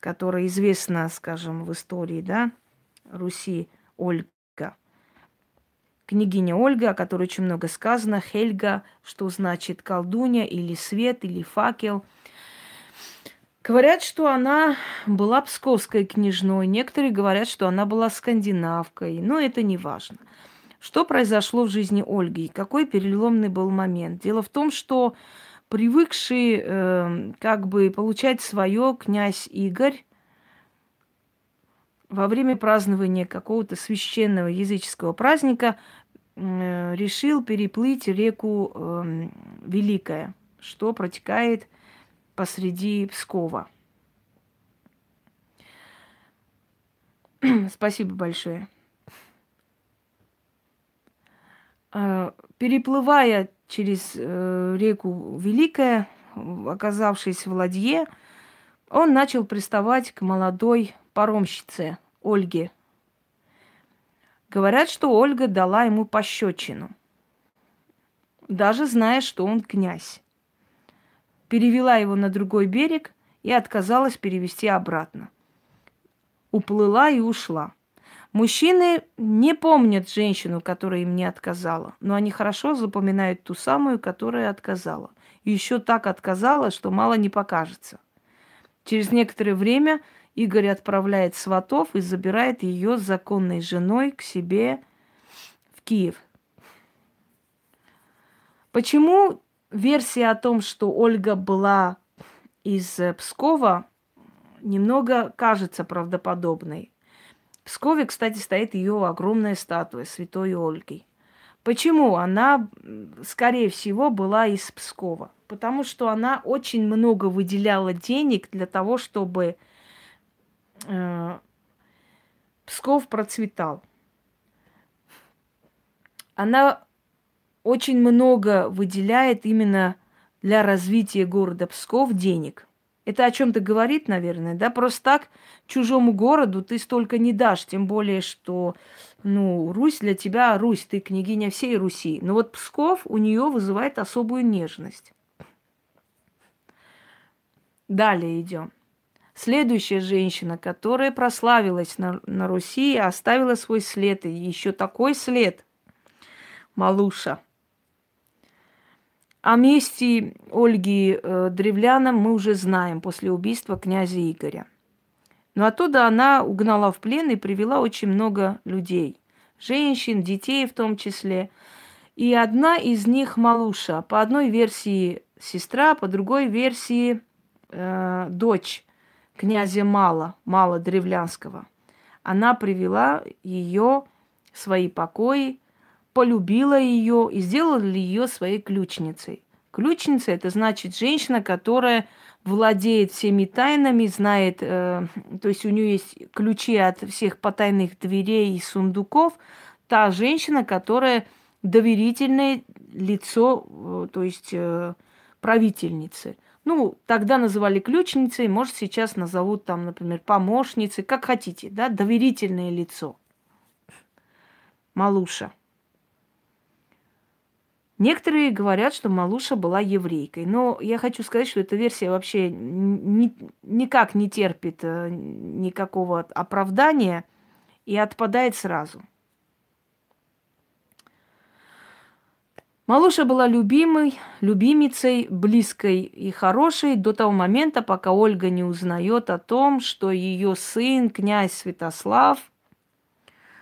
которая известна, скажем, в истории, да, Руси, Ольга. Княгиня Ольга, о которой очень много сказано, Хельга, что значит колдунья или свет, или факел – Говорят, что она была псковской княжной, некоторые говорят, что она была скандинавкой, но это не важно. Что произошло в жизни Ольги? Какой переломный был момент? Дело в том, что привыкший э, как бы получать свое князь Игорь во время празднования какого-то священного языческого праздника э, решил переплыть реку э, Великая, что протекает посреди Пскова. Спасибо большое. А, переплывая через э, реку Великая, оказавшись в ладье, он начал приставать к молодой паромщице Ольге. Говорят, что Ольга дала ему пощечину, даже зная, что он князь перевела его на другой берег и отказалась перевести обратно. Уплыла и ушла. Мужчины не помнят женщину, которая им не отказала, но они хорошо запоминают ту самую, которая отказала. И еще так отказала, что мало не покажется. Через некоторое время Игорь отправляет сватов и забирает ее с законной женой к себе в Киев. Почему версия о том, что Ольга была из э, Пскова, немного кажется правдоподобной. В Пскове, кстати, стоит ее огромная статуя святой Ольги. Почему? Она, скорее всего, была из Пскова. Потому что она очень много выделяла денег для того, чтобы э, Псков процветал. Она очень много выделяет именно для развития города Псков денег. Это о чем-то говорит, наверное, да? Просто так чужому городу ты столько не дашь, тем более, что, ну, Русь для тебя Русь, ты княгиня всей Руси. Но вот Псков у нее вызывает особую нежность. Далее идем. Следующая женщина, которая прославилась на, на Руси, оставила свой след, и еще такой след. Малуша – о месте Ольги э, Древляна мы уже знаем после убийства князя Игоря. Но оттуда она угнала в плен и привела очень много людей. Женщин, детей в том числе. И одна из них Малуша. По одной версии сестра, по другой версии э, дочь князя Мала, Мала Древлянского. Она привела ее в свои покои, полюбила ее и сделала ее своей ключницей. Ключница это значит женщина, которая владеет всеми тайнами, знает, э, то есть у нее есть ключи от всех потайных дверей и сундуков. Та женщина, которая доверительное лицо, э, то есть э, правительницы. Ну, тогда называли ключницей, может, сейчас назовут там, например, помощницей, как хотите, да, доверительное лицо. Малуша. Некоторые говорят, что Малуша была еврейкой, но я хочу сказать, что эта версия вообще ни, никак не терпит э, никакого оправдания и отпадает сразу. Малуша была любимой, любимицей, близкой и хорошей до того момента, пока Ольга не узнает о том, что ее сын, князь Святослав,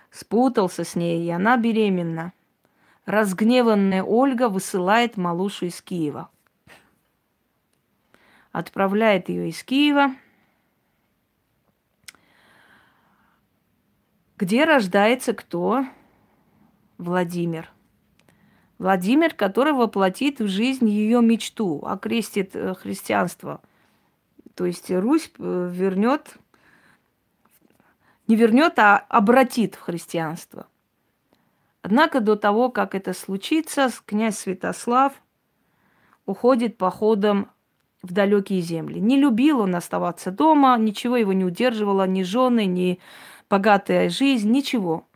спутался с ней, и она беременна. Разгневанная Ольга высылает Малушу из Киева. Отправляет ее из Киева, где рождается кто? Владимир. Владимир, который воплотит в жизнь ее мечту, окрестит э, христианство. То есть Русь э, вернет, не вернет, а обратит в христианство. Однако до того, как это случится, князь Святослав уходит походом в далекие земли. Не любил он оставаться дома, ничего его не удерживало, ни жены, ни богатая жизнь, ничего.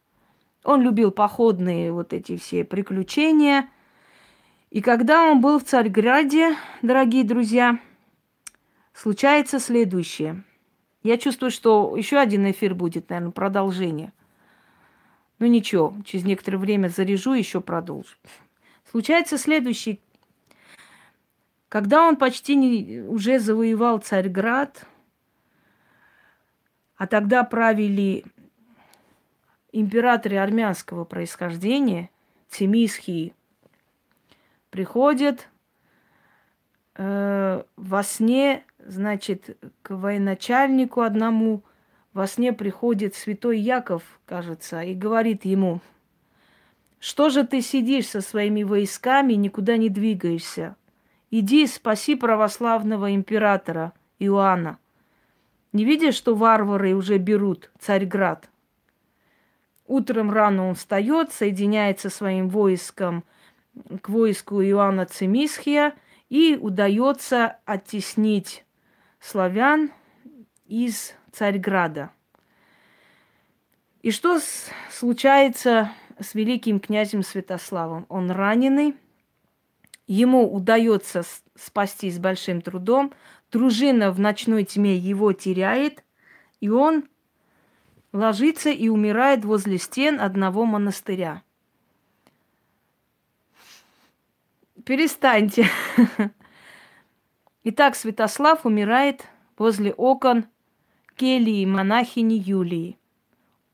Он любил походные вот эти все приключения. И когда он был в Царьграде, дорогие друзья, случается следующее. Я чувствую, что еще один эфир будет, наверное, продолжение – ну ничего, через некоторое время заряжу, еще продолжу. Случается следующий. Когда он почти не, уже завоевал Царьград, а тогда правили императоры армянского происхождения, Цимисхии, приходят э, во сне, значит, к военачальнику одному – во сне приходит святой Яков, кажется, и говорит ему, что же ты сидишь со своими войсками, никуда не двигаешься? Иди спаси православного императора Иоанна. Не видишь, что варвары уже берут Царьград? Утром рано он встает, соединяется своим войском к войску Иоанна Цимисхия и удается оттеснить славян из Царьграда. И что случается с великим князем Святославом? Он раненый, ему удается спасти с большим трудом, дружина в ночной тьме его теряет, и он ложится и умирает возле стен одного монастыря. Перестаньте. Итак, Святослав умирает возле окон келии монахини Юлии.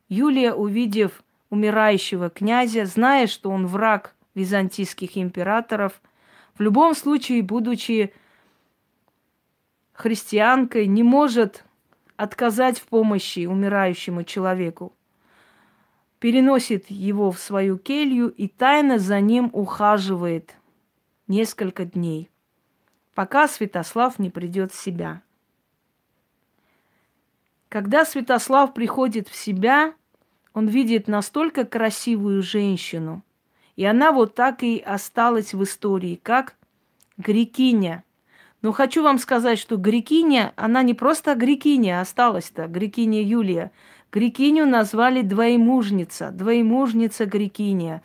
Юлия, увидев умирающего князя, зная, что он враг византийских императоров, в любом случае, будучи христианкой, не может отказать в помощи умирающему человеку. Переносит его в свою келью и тайно за ним ухаживает несколько дней, пока Святослав не придет в себя. Когда Святослав приходит в себя, он видит настолько красивую женщину, и она вот так и осталась в истории, как Грекиня. Но хочу вам сказать, что Грекиня, она не просто Грекиня осталась-то, Грекиня Юлия. Грекиню назвали двоемужница, двоемужница Грекиня.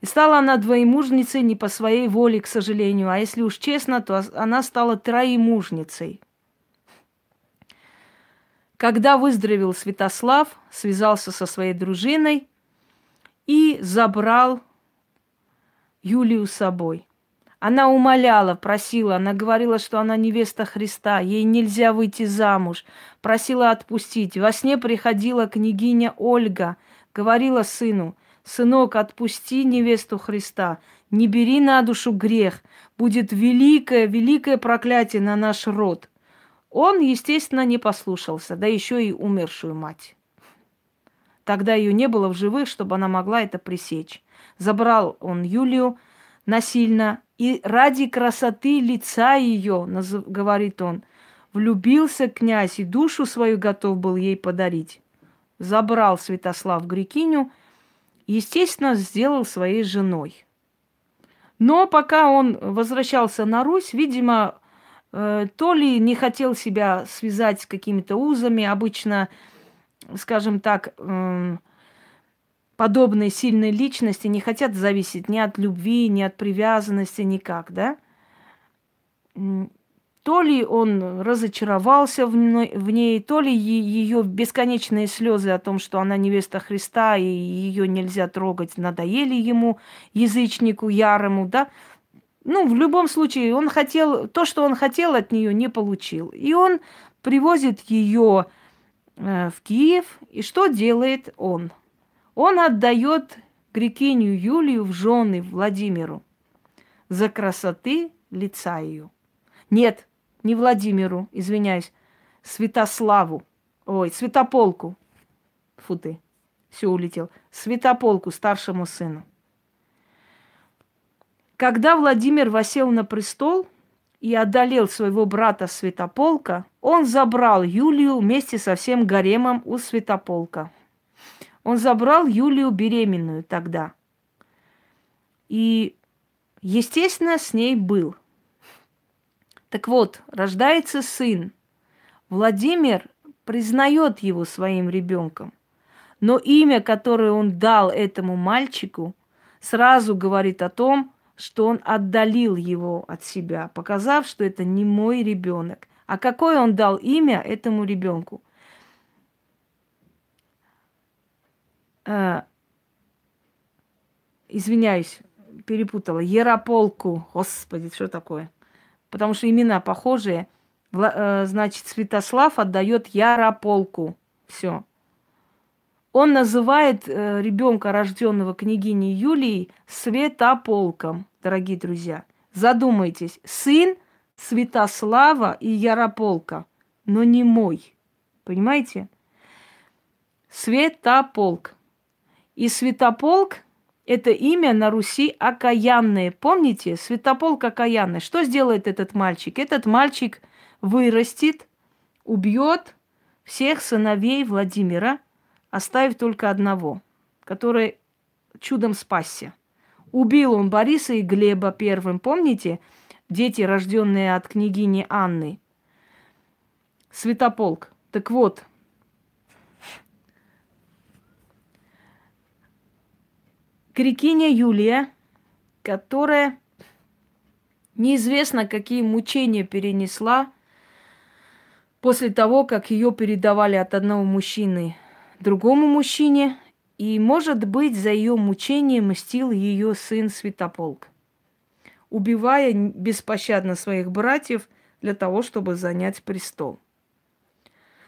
И стала она двоемужницей не по своей воле, к сожалению, а если уж честно, то она стала троемужницей. Когда выздоровел Святослав, связался со своей дружиной и забрал Юлию с собой. Она умоляла, просила, она говорила, что она невеста Христа, ей нельзя выйти замуж, просила отпустить. Во сне приходила княгиня Ольга, говорила сыну, «Сынок, отпусти невесту Христа, не бери на душу грех, будет великое, великое проклятие на наш род». Он, естественно, не послушался, да еще и умершую мать. Тогда ее не было в живых, чтобы она могла это пресечь. Забрал он Юлию насильно, и ради красоты лица ее, говорит он, влюбился князь и душу свою готов был ей подарить. Забрал Святослав Грекиню, естественно, сделал своей женой. Но пока он возвращался на Русь, видимо, то ли не хотел себя связать с какими-то узами, обычно, скажем так, подобные сильные личности не хотят зависеть ни от любви, ни от привязанности, никак, да? То ли он разочаровался в ней, то ли ее бесконечные слезы о том, что она невеста Христа и ее нельзя трогать, надоели ему, язычнику ярому, да? Ну, в любом случае, он хотел, то, что он хотел от нее, не получил. И он привозит ее э, в Киев, и что делает он? Он отдает Грекиню Юлию в жены Владимиру за красоты лица ее. Нет, не Владимиру, извиняюсь, Святославу. Ой, Святополку. Фу ты, все улетел. Святополку, старшему сыну. Когда Владимир восел на престол и одолел своего брата Святополка, он забрал Юлию вместе со всем гаремом у Святополка. Он забрал Юлию беременную тогда. И, естественно, с ней был. Так вот, рождается сын. Владимир признает его своим ребенком. Но имя, которое он дал этому мальчику, сразу говорит о том, что он отдалил его от себя, показав, что это не мой ребенок. А какое он дал имя этому ребенку? э, извиняюсь, перепутала, Ярополку. Господи, что такое? Потому что имена похожие. Вла, э, значит, Святослав отдает Ярополку. Все. Он называет э, ребенка, рожденного княгиней Юлией, Светополком, дорогие друзья. Задумайтесь, сын Святослава и Ярополка, но не мой. Понимаете? Светополк. И Святополк – это имя на Руси окаянное. Помните, Святополк окаянный. Что сделает этот мальчик? Этот мальчик вырастет, убьет всех сыновей Владимира, оставив только одного, который чудом спасся. Убил он Бориса и Глеба первым, помните? Дети, рожденные от княгини Анны. Святополк. Так вот, Крикиня Юлия, которая неизвестно какие мучения перенесла после того, как ее передавали от одного мужчины другому мужчине, и, может быть, за ее мучение мстил ее сын Святополк, убивая беспощадно своих братьев для того, чтобы занять престол.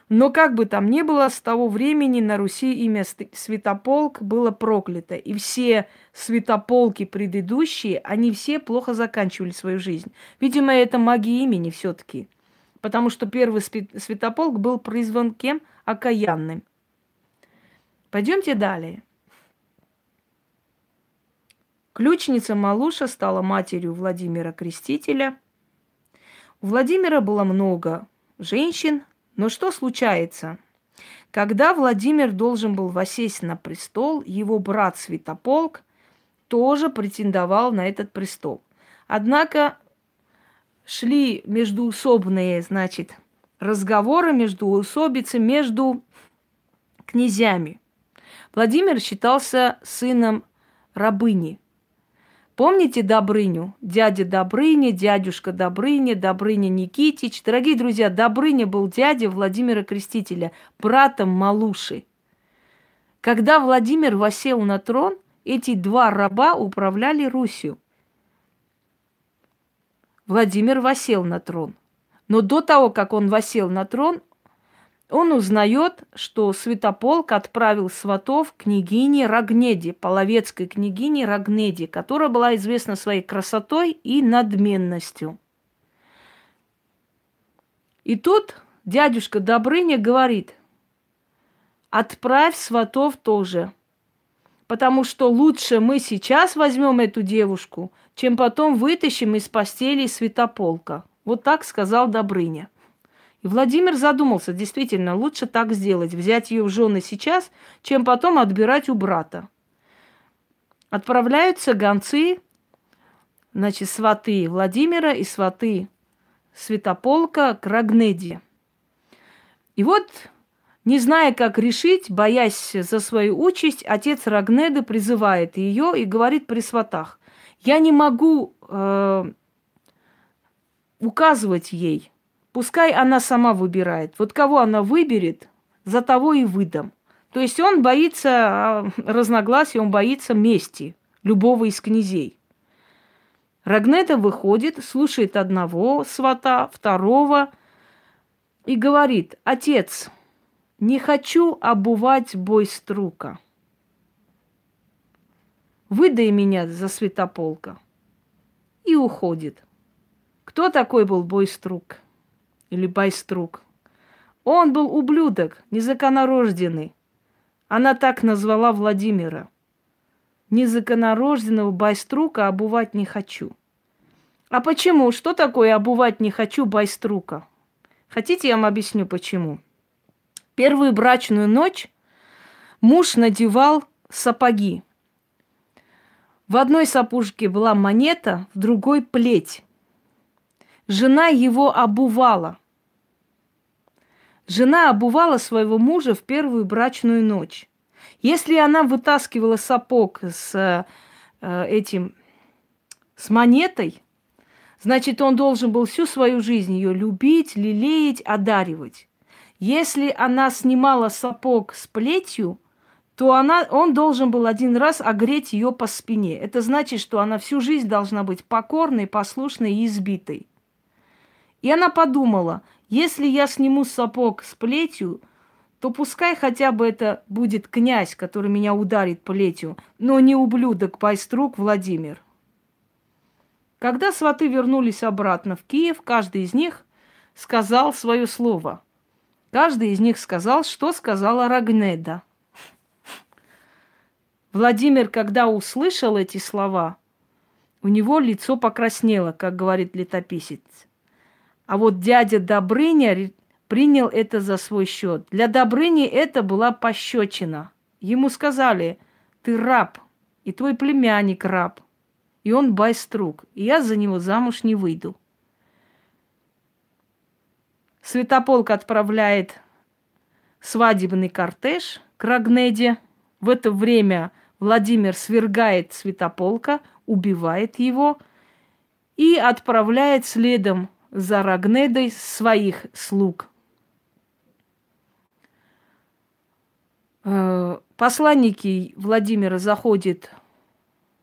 Но как бы там ни было, с того времени на Руси имя Святополк было проклято. И все святополки предыдущие, они все плохо заканчивали свою жизнь. Видимо, это магия имени все-таки. Потому что первый святополк был призван кем? Окаянным. Пойдемте далее. Ключница Малуша стала матерью Владимира Крестителя. У Владимира было много женщин, но что случается? Когда Владимир должен был восесть на престол, его брат Святополк тоже претендовал на этот престол. Однако шли междуусобные, значит, разговоры между усобицы, между князьями. Владимир считался сыном рабыни – Помните Добрыню? Дядя Добрыня, дядюшка Добрыня, Добрыня Никитич. Дорогие друзья, Добрыня был дядя Владимира Крестителя, братом Малуши. Когда Владимир восел на трон, эти два раба управляли Русью. Владимир восел на трон. Но до того, как он восел на трон, он узнает, что Святополк отправил сватов княгине Рогнеди, половецкой княгине Рогнеди, которая была известна своей красотой и надменностью. И тут дядюшка Добрыня говорит, отправь сватов тоже, потому что лучше мы сейчас возьмем эту девушку, чем потом вытащим из постели Святополка. Вот так сказал Добрыня. И Владимир задумался, действительно, лучше так сделать, взять ее в жены сейчас, чем потом отбирать у брата. Отправляются гонцы, значит, сваты Владимира и сваты Святополка к Рагнеди. И вот, не зная, как решить, боясь за свою участь, отец Рагнеды призывает ее и говорит при сватах, я не могу э, указывать ей, пускай она сама выбирает. Вот кого она выберет, за того и выдам. То есть он боится а, разногласий, он боится мести любого из князей. Рагнета выходит, слушает одного свата, второго и говорит, отец, не хочу обувать бой струка. Выдай меня за святополка. И уходит. Кто такой был бойструк? Или байструк? Он был ублюдок, незаконорожденный. Она так назвала Владимира незаконорожденного байструка обувать не хочу. А почему? Что такое обувать не хочу байструка? Хотите, я вам объясню, почему? Первую брачную ночь муж надевал сапоги. В одной сапожке была монета, в другой плеть. Жена его обувала. Жена обувала своего мужа в первую брачную ночь. Если она вытаскивала сапог с э, этим, с монетой, значит, он должен был всю свою жизнь ее любить, лелеять, одаривать. Если она снимала сапог с плетью, то она, он должен был один раз огреть ее по спине. Это значит, что она всю жизнь должна быть покорной, послушной и избитой. И она подумала, если я сниму сапог с плетью, то пускай хотя бы это будет князь, который меня ударит плетью, но не ублюдок Байструк Владимир. Когда сваты вернулись обратно в Киев, каждый из них сказал свое слово. Каждый из них сказал, что сказала Рагнеда. Владимир, когда услышал эти слова, у него лицо покраснело, как говорит летописец. А вот дядя Добрыня принял это за свой счет. Для Добрыни это была пощечина. Ему сказали, ты раб, и твой племянник раб, и он байструк, и я за него замуж не выйду. Святополк отправляет свадебный кортеж к Рагнеде. В это время Владимир свергает Святополка, убивает его и отправляет следом за Рагнедой своих слуг – Э, посланники Владимира заходят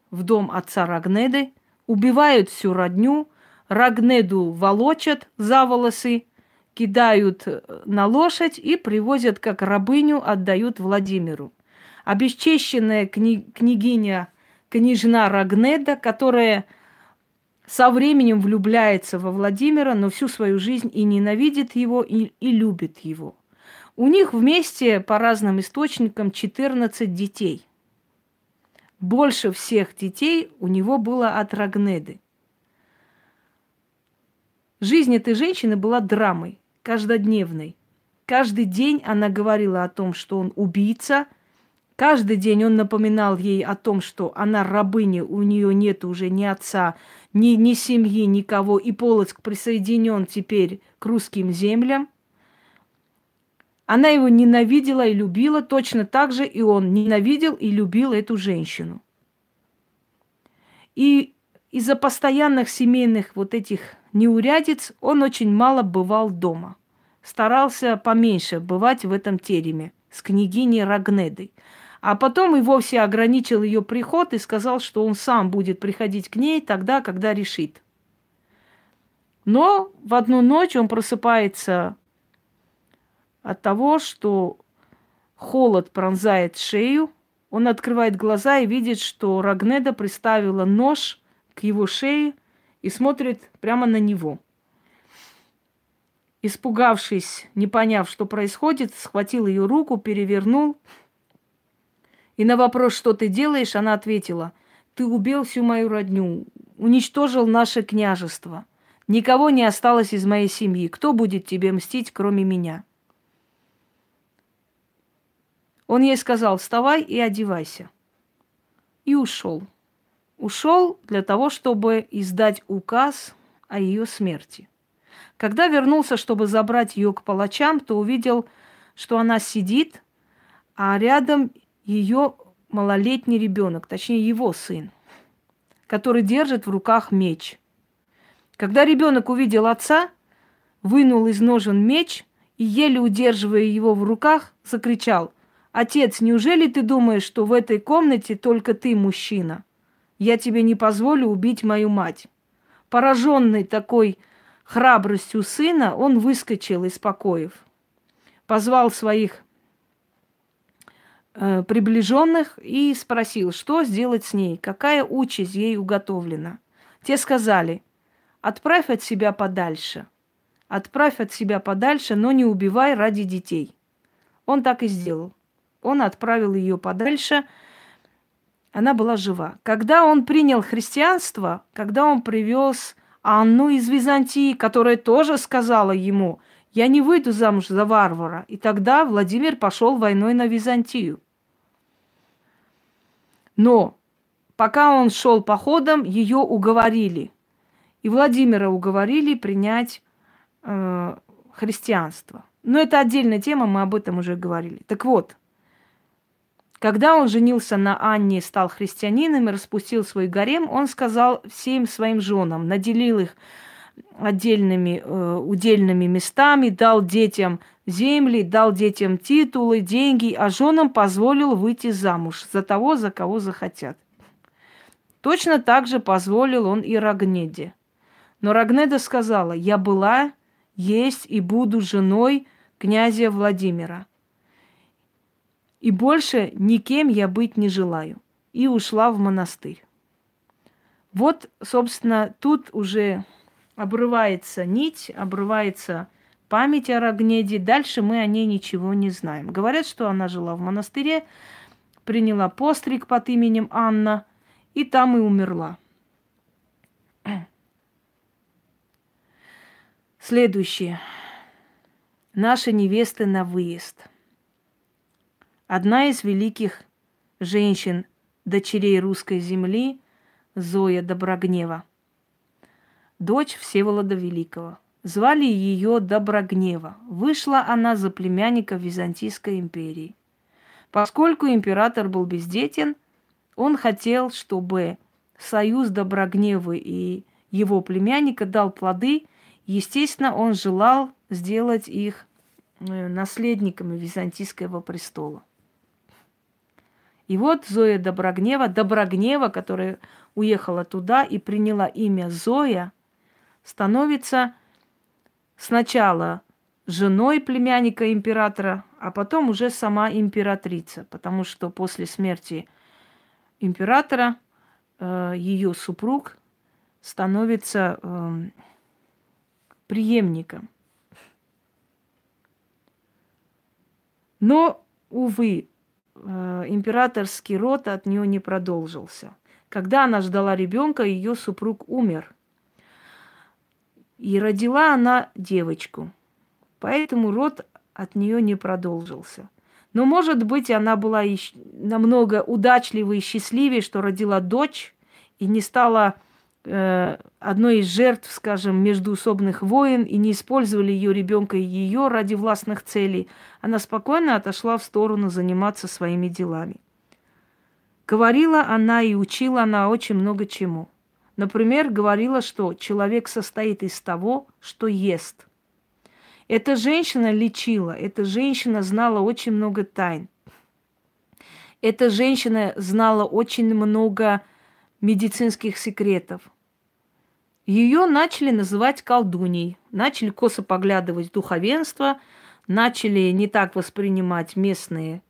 в дом отца Рагнеды, убивают всю родню, Рагнеду волочат за волосы, кидают э, на лошадь и привозят как рабыню, отдают Владимиру. Обесчещенная кни- княгиня, княжна Рагнеда, которая со временем влюбляется во Владимира, но всю свою жизнь и ненавидит его, и, и любит его. У них вместе, по разным источникам, 14 детей. Больше всех детей у него было от Рагнеды. Жизнь этой женщины была драмой, каждодневной. Каждый день она говорила о том, что он убийца. Каждый день он напоминал ей о том, что она рабыня, у нее нет уже ни отца, ни, ни семьи, никого, и Полоцк присоединен теперь к русским землям. Она его ненавидела и любила, точно так же и он ненавидел и любил эту женщину. И из-за постоянных семейных вот этих неурядиц он очень мало бывал дома. Старался поменьше бывать в этом тереме с княгиней Рагнедой. А потом и вовсе ограничил ее приход и сказал, что он сам будет приходить к ней тогда, когда решит. Но в одну ночь он просыпается от того, что холод пронзает шею. Он открывает глаза и видит, что Рагнеда приставила нож к его шее и смотрит прямо на него. Испугавшись, не поняв, что происходит, схватил ее руку, перевернул. И на вопрос, что ты делаешь, она ответила, ты убил всю мою родню, уничтожил наше княжество. Никого не осталось из моей семьи. Кто будет тебе мстить, кроме меня? Он ей сказал, вставай и одевайся. И ушел. Ушел для того, чтобы издать указ о ее смерти. Когда вернулся, чтобы забрать ее к палачам, то увидел, что она сидит, а рядом ее малолетний ребенок, точнее его сын, который держит в руках меч. Когда ребенок увидел отца, вынул из ножен меч и, еле удерживая его в руках, закричал – Отец, неужели ты думаешь, что в этой комнате только ты мужчина? Я тебе не позволю убить мою мать. Пораженный такой храбростью сына, он выскочил из покоев, позвал своих приближенных и спросил, что сделать с ней, какая участь ей уготовлена. Те сказали, отправь от себя подальше, отправь от себя подальше, но не убивай ради детей. Он так и сделал. Он отправил ее подальше. Она была жива. Когда он принял христианство, когда он привез Анну из Византии, которая тоже сказала ему, я не выйду замуж за варвара. И тогда Владимир пошел войной на Византию. Но пока он шел походом, ее уговорили. И Владимира уговорили принять э, христианство. Но это отдельная тема, мы об этом уже говорили. Так вот, когда он женился на Анне и стал христианином и распустил свой гарем, он сказал всем своим женам, наделил их отдельными э, удельными местами, дал детям земли, дал детям титулы, деньги, а женам позволил выйти замуж за того, за кого захотят. Точно так же позволил он и Рагнеде. Но Рагнеда сказала, я была, есть и буду женой князя Владимира и больше никем я быть не желаю. И ушла в монастырь. Вот, собственно, тут уже обрывается нить, обрывается память о Рогнеде. Дальше мы о ней ничего не знаем. Говорят, что она жила в монастыре, приняла постриг под именем Анна, и там и умерла. Следующее. Наша невеста на выезд – Одна из великих женщин, дочерей русской земли, Зоя Доброгнева, дочь Всеволода Великого. Звали ее Доброгнева. Вышла она за племянника Византийской империи. Поскольку император был бездетен, он хотел, чтобы союз Доброгневы и его племянника дал плоды. Естественно, он желал сделать их э, наследниками Византийского престола. И вот Зоя Доброгнева, Доброгнева, которая уехала туда и приняла имя Зоя, становится сначала женой племянника императора, а потом уже сама императрица, потому что после смерти императора э, ее супруг становится э, преемником. Но, увы, Э, императорский род от нее не продолжился. Когда она ждала ребенка, ее супруг умер. И родила она девочку. Поэтому род от нее не продолжился. Но, может быть, она была намного удачливее и счастливее, что родила дочь и не стала Э, одной из жертв, скажем, междуусобных войн и не использовали ее ребенка и ее ради властных целей, она спокойно отошла в сторону заниматься своими делами. Говорила она и учила она очень много чему. Например, говорила, что человек состоит из того, что ест. Эта женщина лечила, эта женщина знала очень много тайн. Эта женщина знала очень много медицинских секретов. ее начали называть колдуней, начали косо поглядывать духовенство, начали не так воспринимать местные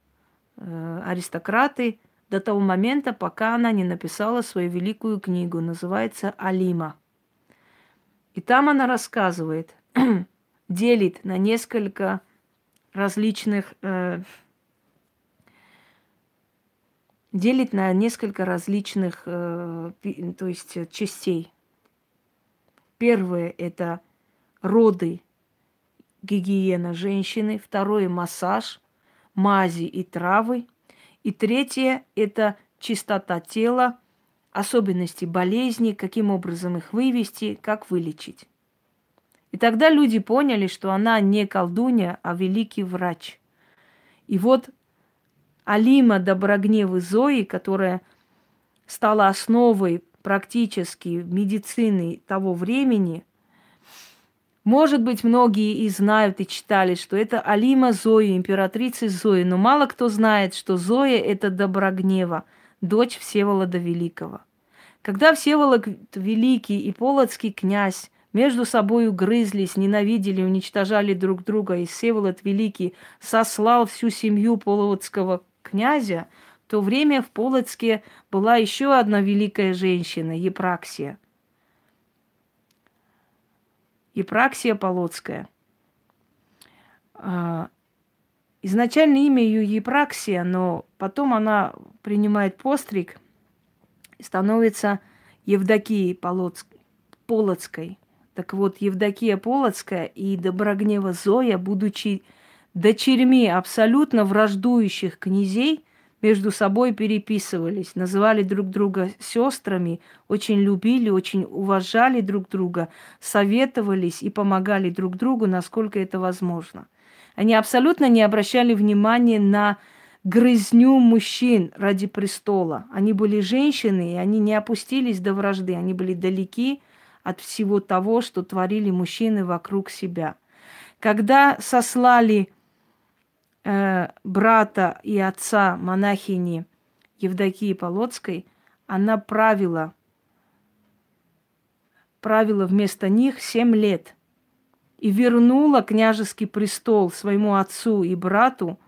э, аристократы до того момента, пока она не написала свою великую книгу, называется «Алима». И там она рассказывает, делит на несколько различных, э, делит на несколько различных, э, то есть частей. Первое – это роды, гигиена женщины. Второе – массаж, мази и травы. И третье – это чистота тела, особенности болезней, каким образом их вывести, как вылечить. И тогда люди поняли, что она не колдунья, а великий врач. И вот Алима Доброгневы Зои, которая стала основой практически медицины того времени, может быть, многие и знают и читали, что это Алима Зои, императрица Зои, но мало кто знает, что Зоя – это Доброгнева, дочь Всеволода Великого. Когда Всеволод Великий и Полоцкий князь между собой грызлись, ненавидели, уничтожали друг друга, и Всеволод Великий сослал всю семью Полоцкого князя – то время в Полоцке была еще одна великая женщина, Епраксия. Епраксия Полоцкая. А, изначально имя ее Епраксия, но потом она принимает постриг и становится Евдокией Полоцк... Полоцкой. Так вот, Евдокия Полоцкая и Доброгнева Зоя, будучи дочерьми абсолютно враждующих князей, между собой переписывались, называли друг друга сестрами, очень любили, очень уважали друг друга, советовались и помогали друг другу, насколько это возможно. Они абсолютно не обращали внимания на грызню мужчин ради престола. Они были женщины, и они не опустились до вражды, они были далеки от всего того, что творили мужчины вокруг себя. Когда сослали брата и отца монахини Евдокии Полоцкой, она правила, правила вместо них семь лет и вернула княжеский престол своему отцу и брату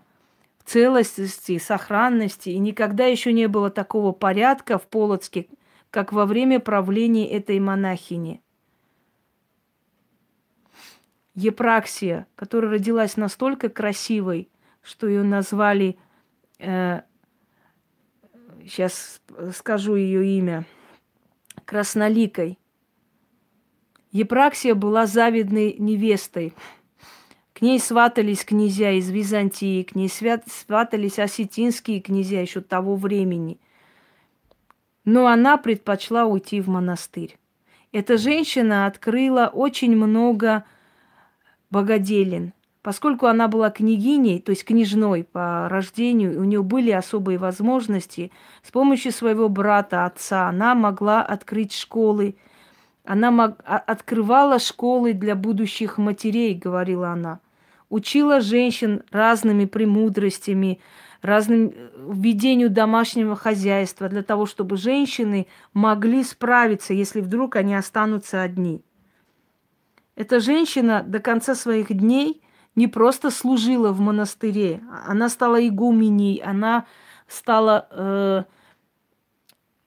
в целостности, сохранности. И никогда еще не было такого порядка в Полоцке, как во время правления этой монахини. Епраксия, которая родилась настолько красивой, что ее назвали, э, сейчас скажу ее имя, Красноликой. Епраксия была завидной невестой. К ней сватались князья из Византии, к ней сватались осетинские князья еще того времени. Но она предпочла уйти в монастырь. Эта женщина открыла очень много богоделин – Поскольку она была княгиней, то есть княжной по рождению, у нее были особые возможности, с помощью своего брата, отца, она могла открыть школы. Она мог... А, открывала школы для будущих матерей, говорила она. Учила женщин разными премудростями, разным э, ведению домашнего хозяйства, для того, чтобы женщины могли справиться, если вдруг они останутся одни. Эта женщина до конца своих дней – не просто служила в монастыре, она стала игуменей, она стала э,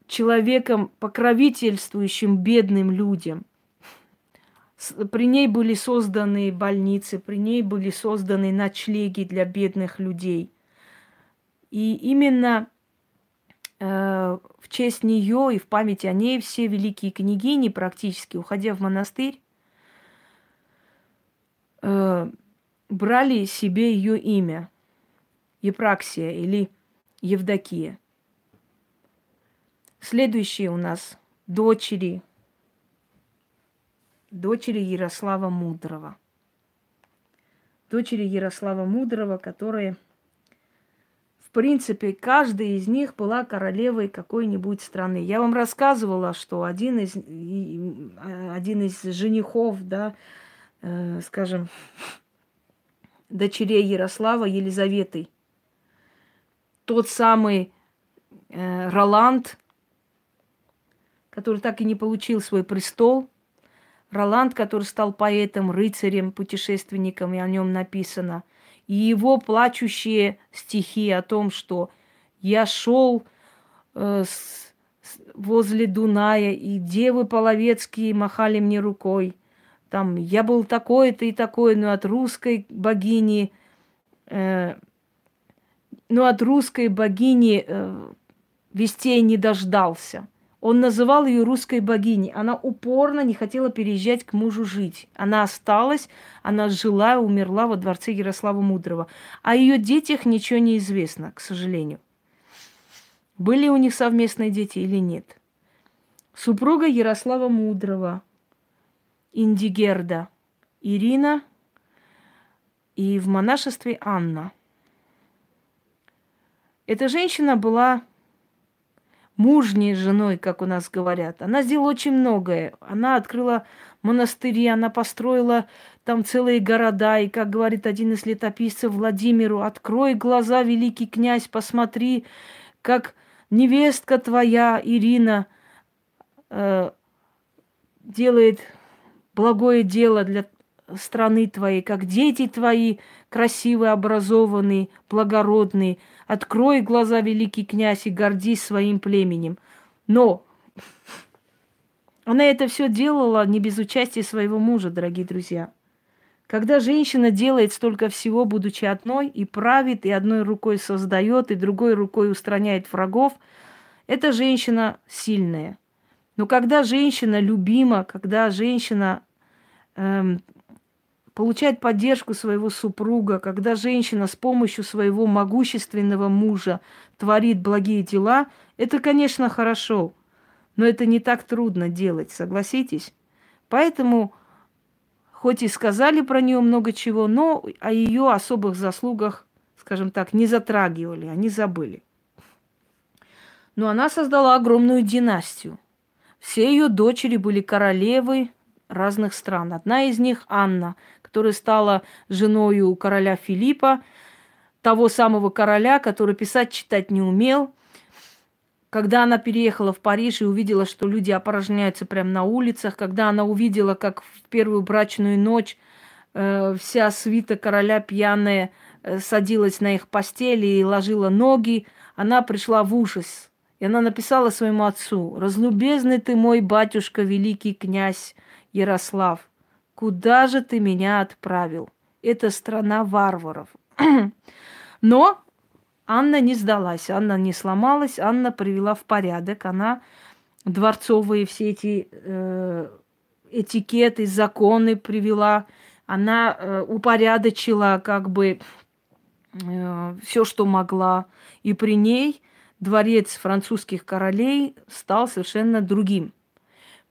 человеком, покровительствующим бедным людям. При ней были созданы больницы, при ней были созданы ночлеги для бедных людей. И именно э, в честь нее и в память о ней все великие княгини, практически уходя в монастырь, э, брали себе ее имя Епраксия или Евдокия. Следующие у нас дочери, дочери Ярослава Мудрого. Дочери Ярослава Мудрого, которые, в принципе, каждая из них была королевой какой-нибудь страны. Я вам рассказывала, что один из, один из женихов, да, э, скажем, дочерей Ярослава Елизаветой. Тот самый э, Роланд, который так и не получил свой престол, Роланд, который стал поэтом, рыцарем, путешественником, и о нем написано. И его плачущие стихи о том, что я шел э, с, возле Дуная, и девы половецкие махали мне рукой. Там я был такой-то и такой, но от русской богини, э, но от русской богини э, вестей не дождался. Он называл ее русской богиней. Она упорно не хотела переезжать к мужу жить. Она осталась, она жила и умерла во дворце Ярослава Мудрого. О ее детях ничего не известно, к сожалению. Были у них совместные дети или нет. Супруга Ярослава Мудрого, Индигерда, Ирина и в монашестве Анна. Эта женщина была мужней женой, как у нас говорят. Она сделала очень многое. Она открыла монастыри, она построила там целые города. И, как говорит один из летописцев Владимиру, открой глаза, великий князь, посмотри, как невестка твоя, Ирина, э, делает благое дело для страны твоей, как дети твои красивые, образованные, благородные – Открой глаза, великий князь, и гордись своим племенем. Но она это все делала не без участия своего мужа, дорогие друзья. Когда женщина делает столько всего, будучи одной, и правит, и одной рукой создает, и другой рукой устраняет врагов, эта женщина сильная. Но когда женщина любима, когда женщина получать поддержку своего супруга, когда женщина с помощью своего могущественного мужа творит благие дела, это, конечно, хорошо, но это не так трудно делать, согласитесь? Поэтому, хоть и сказали про нее много чего, но о ее особых заслугах, скажем так, не затрагивали, они забыли. Но она создала огромную династию. Все ее дочери были королевы разных стран. Одна из них Анна, которая стала женой у короля Филиппа, того самого короля, который писать, читать не умел. Когда она переехала в Париж и увидела, что люди опорожняются прямо на улицах, когда она увидела, как в первую брачную ночь э, вся свита короля пьяная э, садилась на их постели и ложила ноги, она пришла в ужас. И она написала своему отцу, «Разлюбезный ты мой батюшка, великий князь Ярослав, Куда же ты меня отправил? Это страна варваров. Но Анна не сдалась, Анна не сломалась, Анна привела в порядок. Она дворцовые все эти э, этикеты, законы привела. Она э, упорядочила как бы э, все, что могла. И при ней дворец французских королей стал совершенно другим.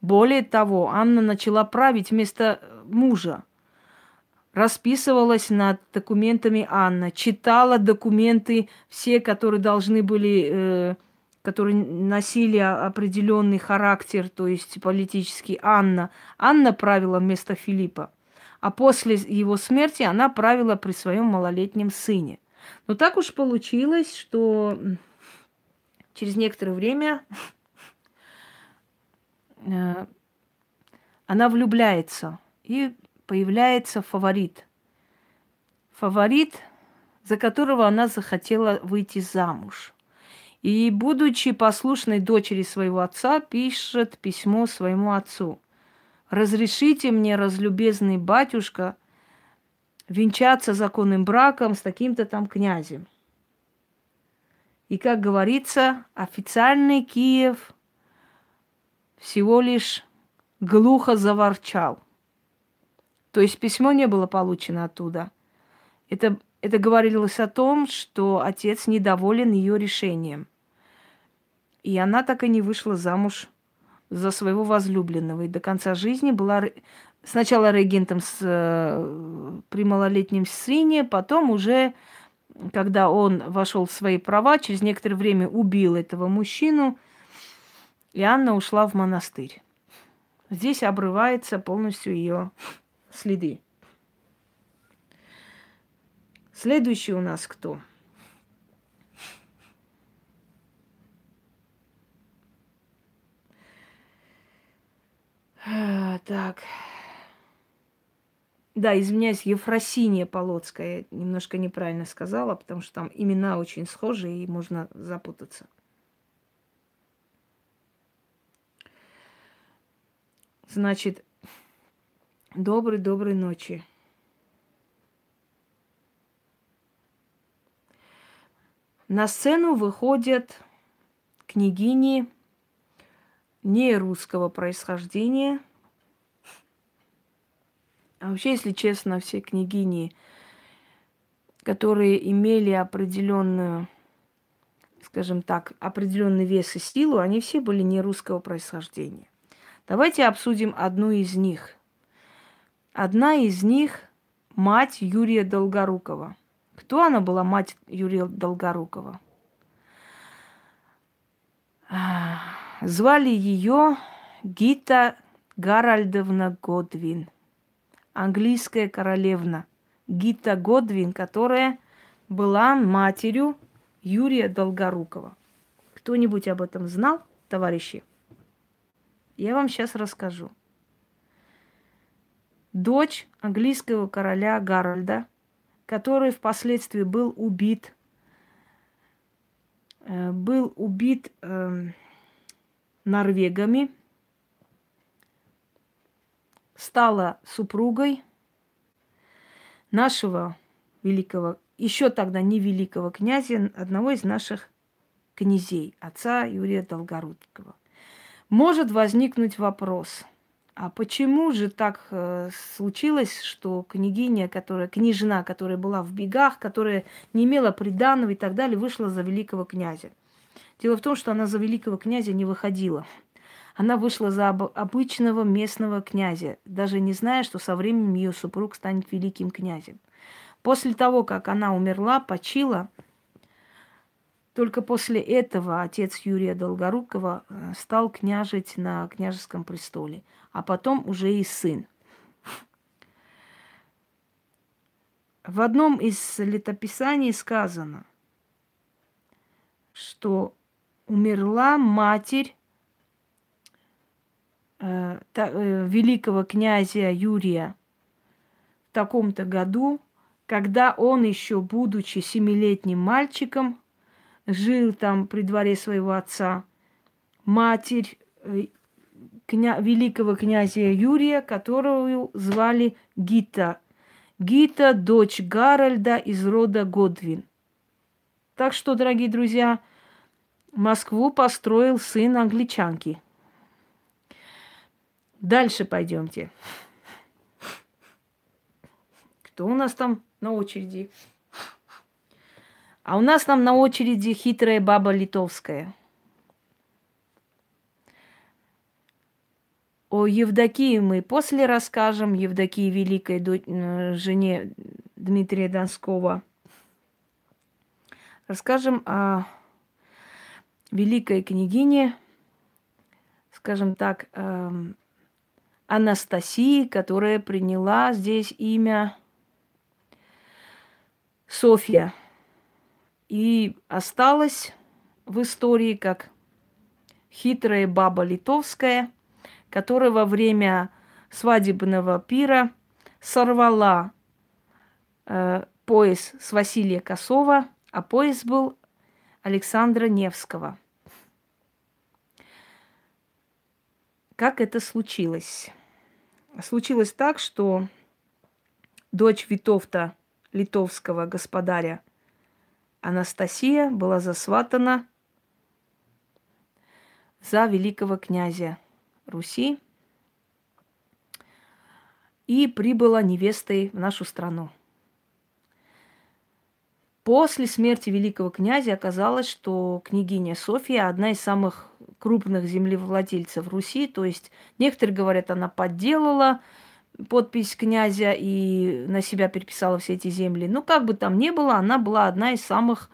Более того, Анна начала править вместо мужа. Расписывалась над документами Анна, читала документы все, которые должны были, э, которые носили определенный характер, то есть политический Анна. Анна правила вместо Филиппа. А после его смерти она правила при своем малолетнем сыне. Но так уж получилось, что через некоторое время э, она влюбляется и появляется фаворит. Фаворит, за которого она захотела выйти замуж. И, будучи послушной дочери своего отца, пишет письмо своему отцу. «Разрешите мне, разлюбезный батюшка, венчаться законным браком с таким-то там князем». И, как говорится, официальный Киев всего лишь глухо заворчал. То есть письмо не было получено оттуда. Это, это говорилось о том, что отец недоволен ее решением. И она так и не вышла замуж за своего возлюбленного. И до конца жизни была сначала регентом с, э, при малолетнем сыне, потом уже, когда он вошел в свои права, через некоторое время убил этого мужчину, и ушла в монастырь. Здесь обрывается полностью ее следы. Следующий у нас кто? А, так. Да, извиняюсь, Ефросиния Полоцкая. Немножко неправильно сказала, потому что там имена очень схожи, и можно запутаться. Значит, доброй-доброй ночи. На сцену выходят княгини не русского происхождения. А вообще, если честно, все княгини, которые имели определенную, скажем так, определенный вес и силу, они все были не русского происхождения. Давайте обсудим одну из них. Одна из них – мать Юрия Долгорукова – кто она была, мать Юрия Долгорукова? Звали ее Гита Гаральдовна Годвин, английская королевна. Гита Годвин, которая была матерью Юрия Долгорукова. Кто-нибудь об этом знал, товарищи? Я вам сейчас расскажу. Дочь английского короля Гарольда – который впоследствии был убит, э, был убит э, норвегами, стала супругой нашего великого, еще тогда не великого князя, одного из наших князей, отца Юрия Долгорукова. Может возникнуть вопрос – а почему же так э, случилось, что княгиня, которая, княжна, которая была в бегах, которая не имела приданного и так далее, вышла за великого князя? Дело в том, что она за великого князя не выходила. Она вышла за об- обычного местного князя, даже не зная, что со временем ее супруг станет великим князем. После того, как она умерла, почила, только после этого отец Юрия Долгорукова э, стал княжить на княжеском престоле а потом уже и сын. В одном из летописаний сказано, что умерла матерь э, э, великого князя Юрия в таком-то году, когда он еще, будучи семилетним мальчиком, жил там при дворе своего отца. Матерь э, кня... великого князя Юрия, которую звали Гита. Гита – дочь Гарольда из рода Годвин. Так что, дорогие друзья, Москву построил сын англичанки. Дальше пойдемте. Кто у нас там на очереди? А у нас там на очереди хитрая баба литовская – О Евдокии мы после расскажем, Евдокии Великой, э, жене Дмитрия Донского. Расскажем о великой княгине, скажем так, эм, Анастасии, которая приняла здесь имя Софья и осталась в истории как хитрая баба литовская – которая во время свадебного пира сорвала э, пояс с Василия Косова, а пояс был Александра Невского. Как это случилось? Случилось так, что дочь Витовта, литовского господаря Анастасия, была засватана за великого князя Руси и прибыла невестой в нашу страну. После смерти великого князя оказалось, что княгиня София одна из самых крупных землевладельцев Руси. То есть некоторые говорят, она подделала подпись князя и на себя переписала все эти земли. Ну, как бы там ни было, она была одна из самых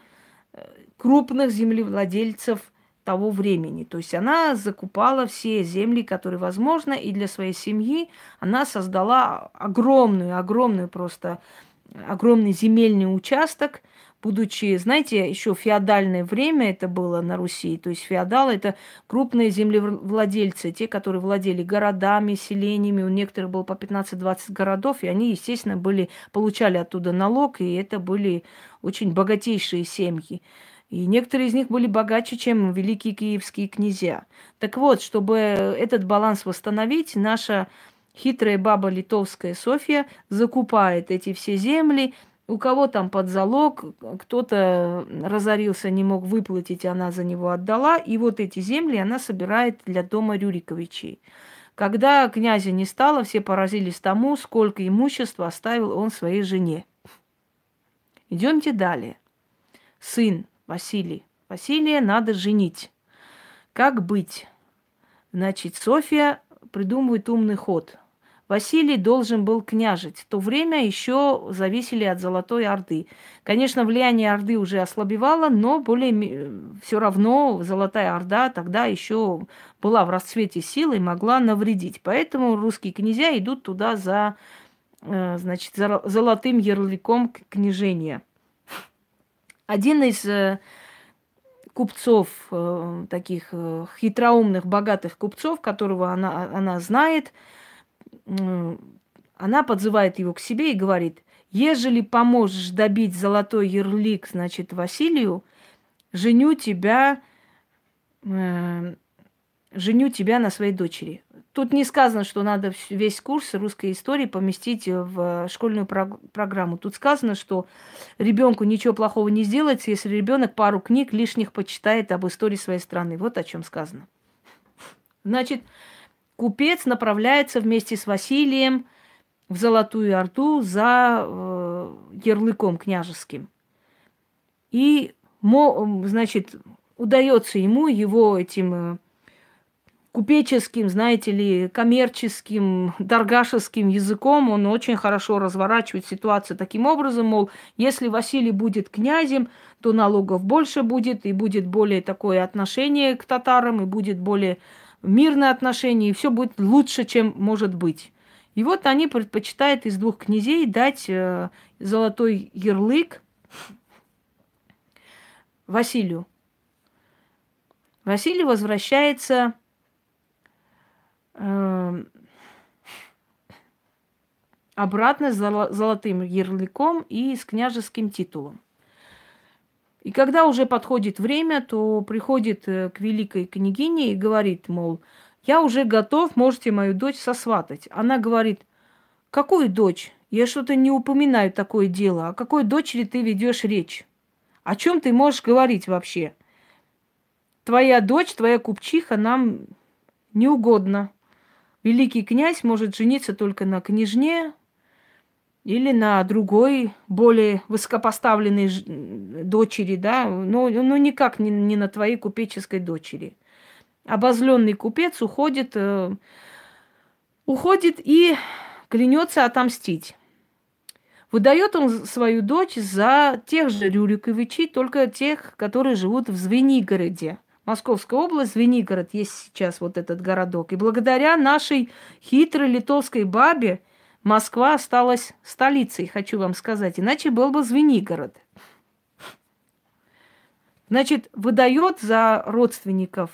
э, крупных землевладельцев того времени. То есть она закупала все земли, которые возможно, и для своей семьи она создала огромную, огромную просто, огромный земельный участок будучи, знаете, еще феодальное время это было на Руси, то есть феодалы это крупные землевладельцы, те, которые владели городами, селениями, у некоторых было по 15-20 городов, и они, естественно, были, получали оттуда налог, и это были очень богатейшие семьи. И некоторые из них были богаче, чем великие киевские князья. Так вот, чтобы этот баланс восстановить, наша хитрая баба литовская Софья закупает эти все земли, у кого там под залог, кто-то разорился, не мог выплатить, она за него отдала. И вот эти земли она собирает для дома Рюриковичей. Когда князя не стало, все поразились тому, сколько имущества оставил он своей жене. Идемте далее. Сын Василий. Василия надо женить. Как быть? Значит, Софья придумывает умный ход. Василий должен был княжить. В то время еще зависели от Золотой Орды. Конечно, влияние Орды уже ослабевало, но более все равно Золотая Орда тогда еще была в расцвете силы и могла навредить. Поэтому русские князья идут туда за, э, значит, за золотым ярлыком княжения. Один из э, купцов, э, таких хитроумных, богатых купцов, которого она, она знает, она подзывает его к себе и говорит, ежели поможешь добить золотой ярлик, значит, Василию, женю тебя, э, женю тебя на своей дочери. Тут не сказано, что надо весь курс русской истории поместить в школьную прог- программу. Тут сказано, что ребенку ничего плохого не сделается, если ребенок пару книг лишних почитает об истории своей страны. Вот о чем сказано. Значит, купец направляется вместе с Василием в Золотую Орду за э, ярлыком княжеским. И, значит, удается ему его этим э, купеческим, знаете ли, коммерческим, даргашеским языком, он очень хорошо разворачивает ситуацию таким образом, мол, если Василий будет князем, то налогов больше будет, и будет более такое отношение к татарам, и будет более мирные отношения, и все будет лучше, чем может быть. И вот они предпочитают из двух князей дать э, золотой ярлык Василию. Василий возвращается э, обратно с золотым ярлыком и с княжеским титулом. И когда уже подходит время, то приходит э, к великой княгине и говорит, мол, я уже готов, можете мою дочь сосватать. Она говорит, какую дочь? Я что-то не упоминаю такое дело. О какой дочери ты ведешь речь? О чем ты можешь говорить вообще? Твоя дочь, твоя купчиха нам не угодно. Великий князь может жениться только на княжне, или на другой, более высокопоставленной дочери, да, но, но никак не, не на твоей купеческой дочери. Обозленный купец уходит, э, уходит и клянется отомстить. Выдает он свою дочь за тех же Рюриковичей, только тех, которые живут в Звенигороде. Московская область, Звенигород, есть сейчас вот этот городок. И благодаря нашей хитрой литовской бабе – Москва осталась столицей, хочу вам сказать, иначе был бы Звенигород. Значит, выдает за родственников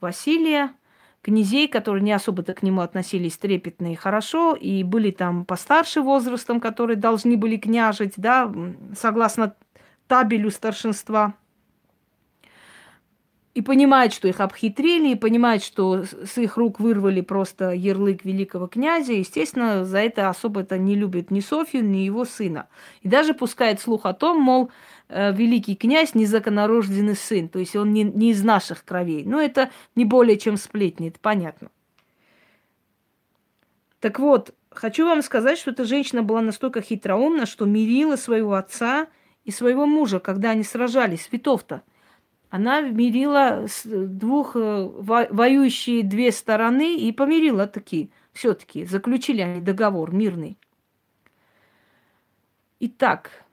Василия, князей, которые не особо-то к нему относились трепетно и хорошо, и были там постарше возрастом, которые должны были княжить, да, согласно табелю старшинства – и понимает, что их обхитрили, и понимает, что с их рук вырвали просто ярлык великого князя. Естественно, за это особо это не любит ни Софью, ни его сына. И даже пускает слух о том, мол, э, великий князь незаконорожденный сын, то есть он не, не из наших кровей. Но это не более чем сплетни, это понятно. Так вот, хочу вам сказать, что эта женщина была настолько хитроумна, что мирила своего отца и своего мужа, когда они сражались, Витовта – она мирила двух э, воюющие две стороны и помирила таки, все-таки заключили они договор мирный. Итак,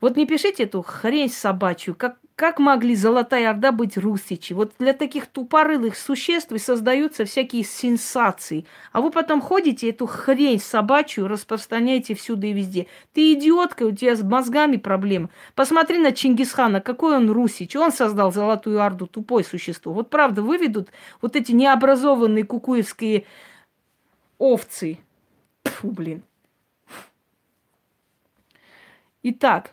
вот не пишите эту хрень собачью, как, как могли Золотая Орда быть русичи? Вот для таких тупорылых существ и создаются всякие сенсации. А вы потом ходите эту хрень собачью распространяете всюду и везде. Ты идиотка, у тебя с мозгами проблемы. Посмотри на Чингисхана, какой он русич. Он создал Золотую Орду, тупое существо. Вот правда, выведут вот эти необразованные кукуевские овцы. Фу, блин. Итак,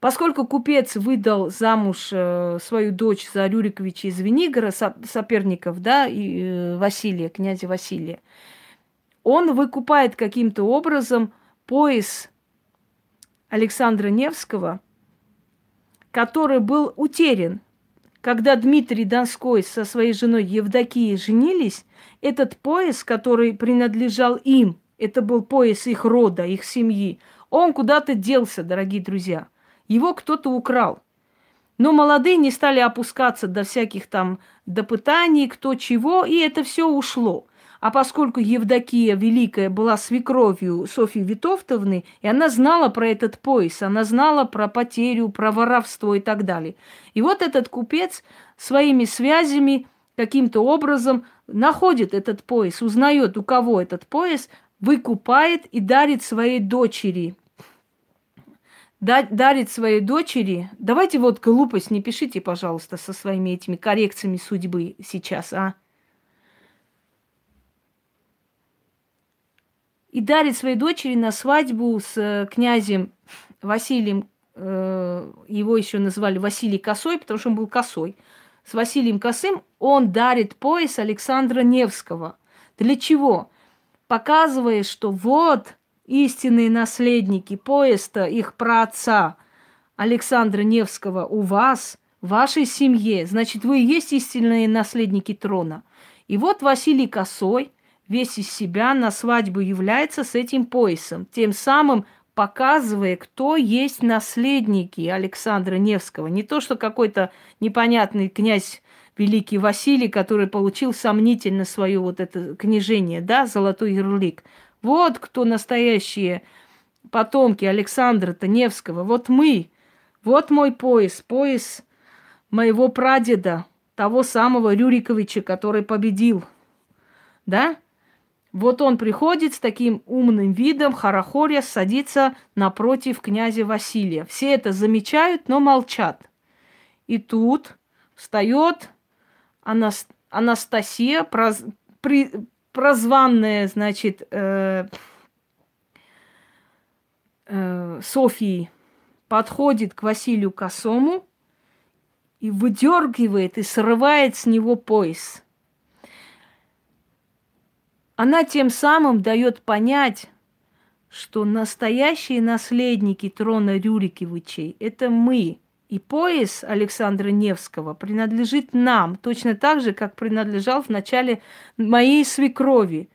Поскольку купец выдал замуж э, свою дочь за Рюриковича из Венигора, соперников, да, и э, Василия, князя Василия, он выкупает каким-то образом пояс Александра Невского, который был утерян. Когда Дмитрий Донской со своей женой Евдокией женились, этот пояс, который принадлежал им, это был пояс их рода, их семьи, он куда-то делся, дорогие друзья – его кто-то украл. Но молодые не стали опускаться до всяких там допытаний, кто чего, и это все ушло. А поскольку Евдокия Великая была свекровью Софьи Витовтовны, и она знала про этот пояс, она знала про потерю, про воровство и так далее. И вот этот купец своими связями каким-то образом находит этот пояс, узнает, у кого этот пояс, выкупает и дарит своей дочери – дарит своей дочери. Давайте вот глупость не пишите, пожалуйста, со своими этими коррекциями судьбы сейчас, а. И дарит своей дочери на свадьбу с э, князем Василием, э, его еще называли Василий Косой, потому что он был косой. С Василием Косым он дарит пояс Александра Невского. Для чего? Показывая, что вот истинные наследники поезда их праотца Александра Невского у вас, в вашей семье, значит, вы и есть истинные наследники трона. И вот Василий Косой весь из себя на свадьбу является с этим поясом, тем самым показывая, кто есть наследники Александра Невского. Не то, что какой-то непонятный князь великий Василий, который получил сомнительно свое вот это княжение, да, золотой ярлык. Вот кто настоящие потомки Александра Таневского. Вот мы. Вот мой пояс. Пояс моего прадеда, того самого Рюриковича, который победил. Да? Вот он приходит с таким умным видом, хорохоря, садится напротив князя Василия. Все это замечают, но молчат. И тут встает Анастасия, прозванная, значит, э, э, Софии подходит к Василию Косому и выдергивает и срывает с него пояс. Она тем самым дает понять, что настоящие наследники трона Рюриковичей – это мы – и пояс Александра Невского принадлежит нам, точно так же, как принадлежал в начале моей свекрови.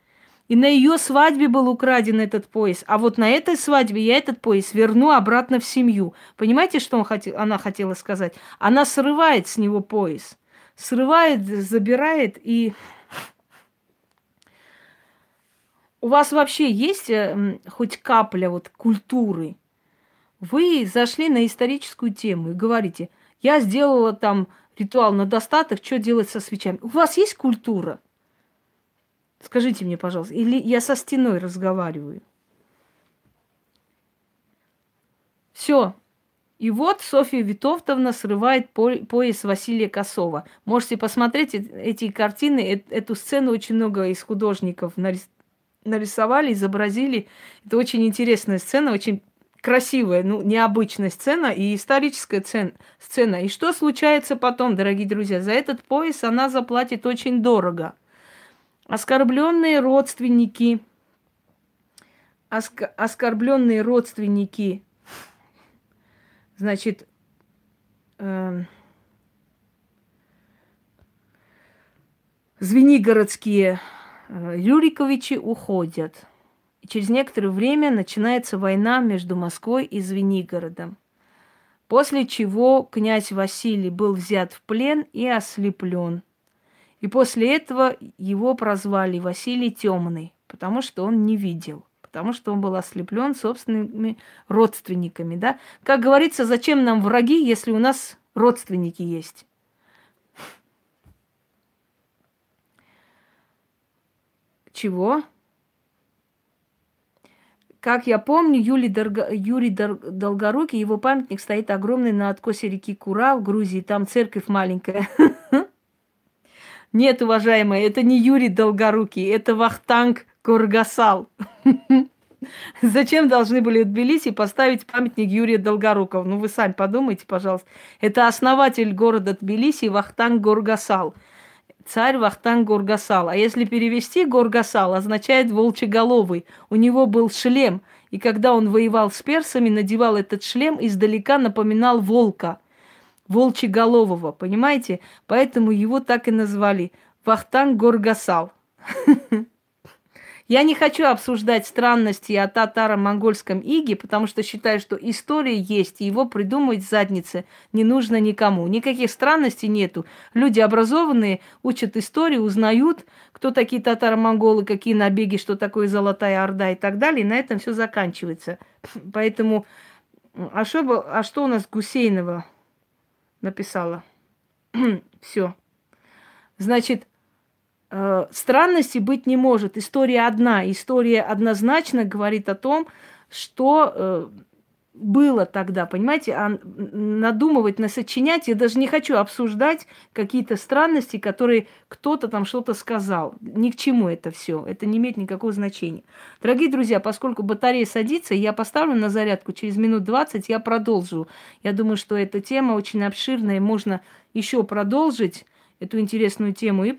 И на ее свадьбе был украден этот пояс. А вот на этой свадьбе я этот пояс верну обратно в семью. Понимаете, что он хотел, она хотела сказать? Она срывает с него пояс. Срывает, забирает и... У вас вообще есть э, хоть капля вот культуры? Вы зашли на историческую тему и говорите, я сделала там ритуал на достаток, что делать со свечами. У вас есть культура? Скажите мне, пожалуйста, или я со стеной разговариваю? Все. И вот Софья Витовтовна срывает пояс Василия Косова. Можете посмотреть эти картины, эту сцену очень много из художников нарисовали, изобразили. Это очень интересная сцена, очень красивая, ну, необычная сцена и историческая цен, сцена. И что случается потом, дорогие друзья? За этот пояс она заплатит очень дорого. Оскорбленные родственники, оск- оскорбленные родственники, значит, э, Звенигородские э, Рюриковичи уходят – через некоторое время начинается война между Москвой и Звенигородом. После чего князь Василий был взят в плен и ослеплен. И после этого его прозвали Василий Темный, потому что он не видел. потому что он был ослеплен собственными родственниками, да. Как говорится, зачем нам враги, если у нас родственники есть? Чего? Как я помню, Юрий, Дорго... Юрий Долгорукий, его памятник стоит огромный на откосе реки Кура в Грузии. Там церковь маленькая. Нет, уважаемые, это не Юрий Долгорукий, это Вахтанг Кургасал. Зачем должны были в Тбилиси поставить памятник Юрия Долгорукова? Ну, вы сами подумайте, пожалуйста. Это основатель города Тбилиси Вахтанг Горгасал. Царь Вахтанг Горгасал. А если перевести Горгасал, означает волчеголовый. У него был шлем. И когда он воевал с персами, надевал этот шлем, издалека напоминал волка волчеголового, понимаете? Поэтому его так и назвали Вахтанг Горгасал. Я не хочу обсуждать странности о татаро-монгольском иге, потому что считаю, что история есть, и его придумывать в заднице не нужно никому. Никаких странностей нету. Люди образованные учат историю, узнают, кто такие татаро-монголы, какие набеги, что такое Золотая Орда и так далее. И на этом все заканчивается. Поэтому, а что, а что у нас Гусейнова? написала. Все. Значит, э, странности быть не может. История одна. История однозначно говорит о том, что э, было тогда, понимаете, а надумывать, насочинять, я даже не хочу обсуждать какие-то странности, которые кто-то там что-то сказал. Ни к чему это все, это не имеет никакого значения. Дорогие друзья, поскольку батарея садится, я поставлю на зарядку, через минут 20 я продолжу. Я думаю, что эта тема очень обширная, можно еще продолжить эту интересную тему и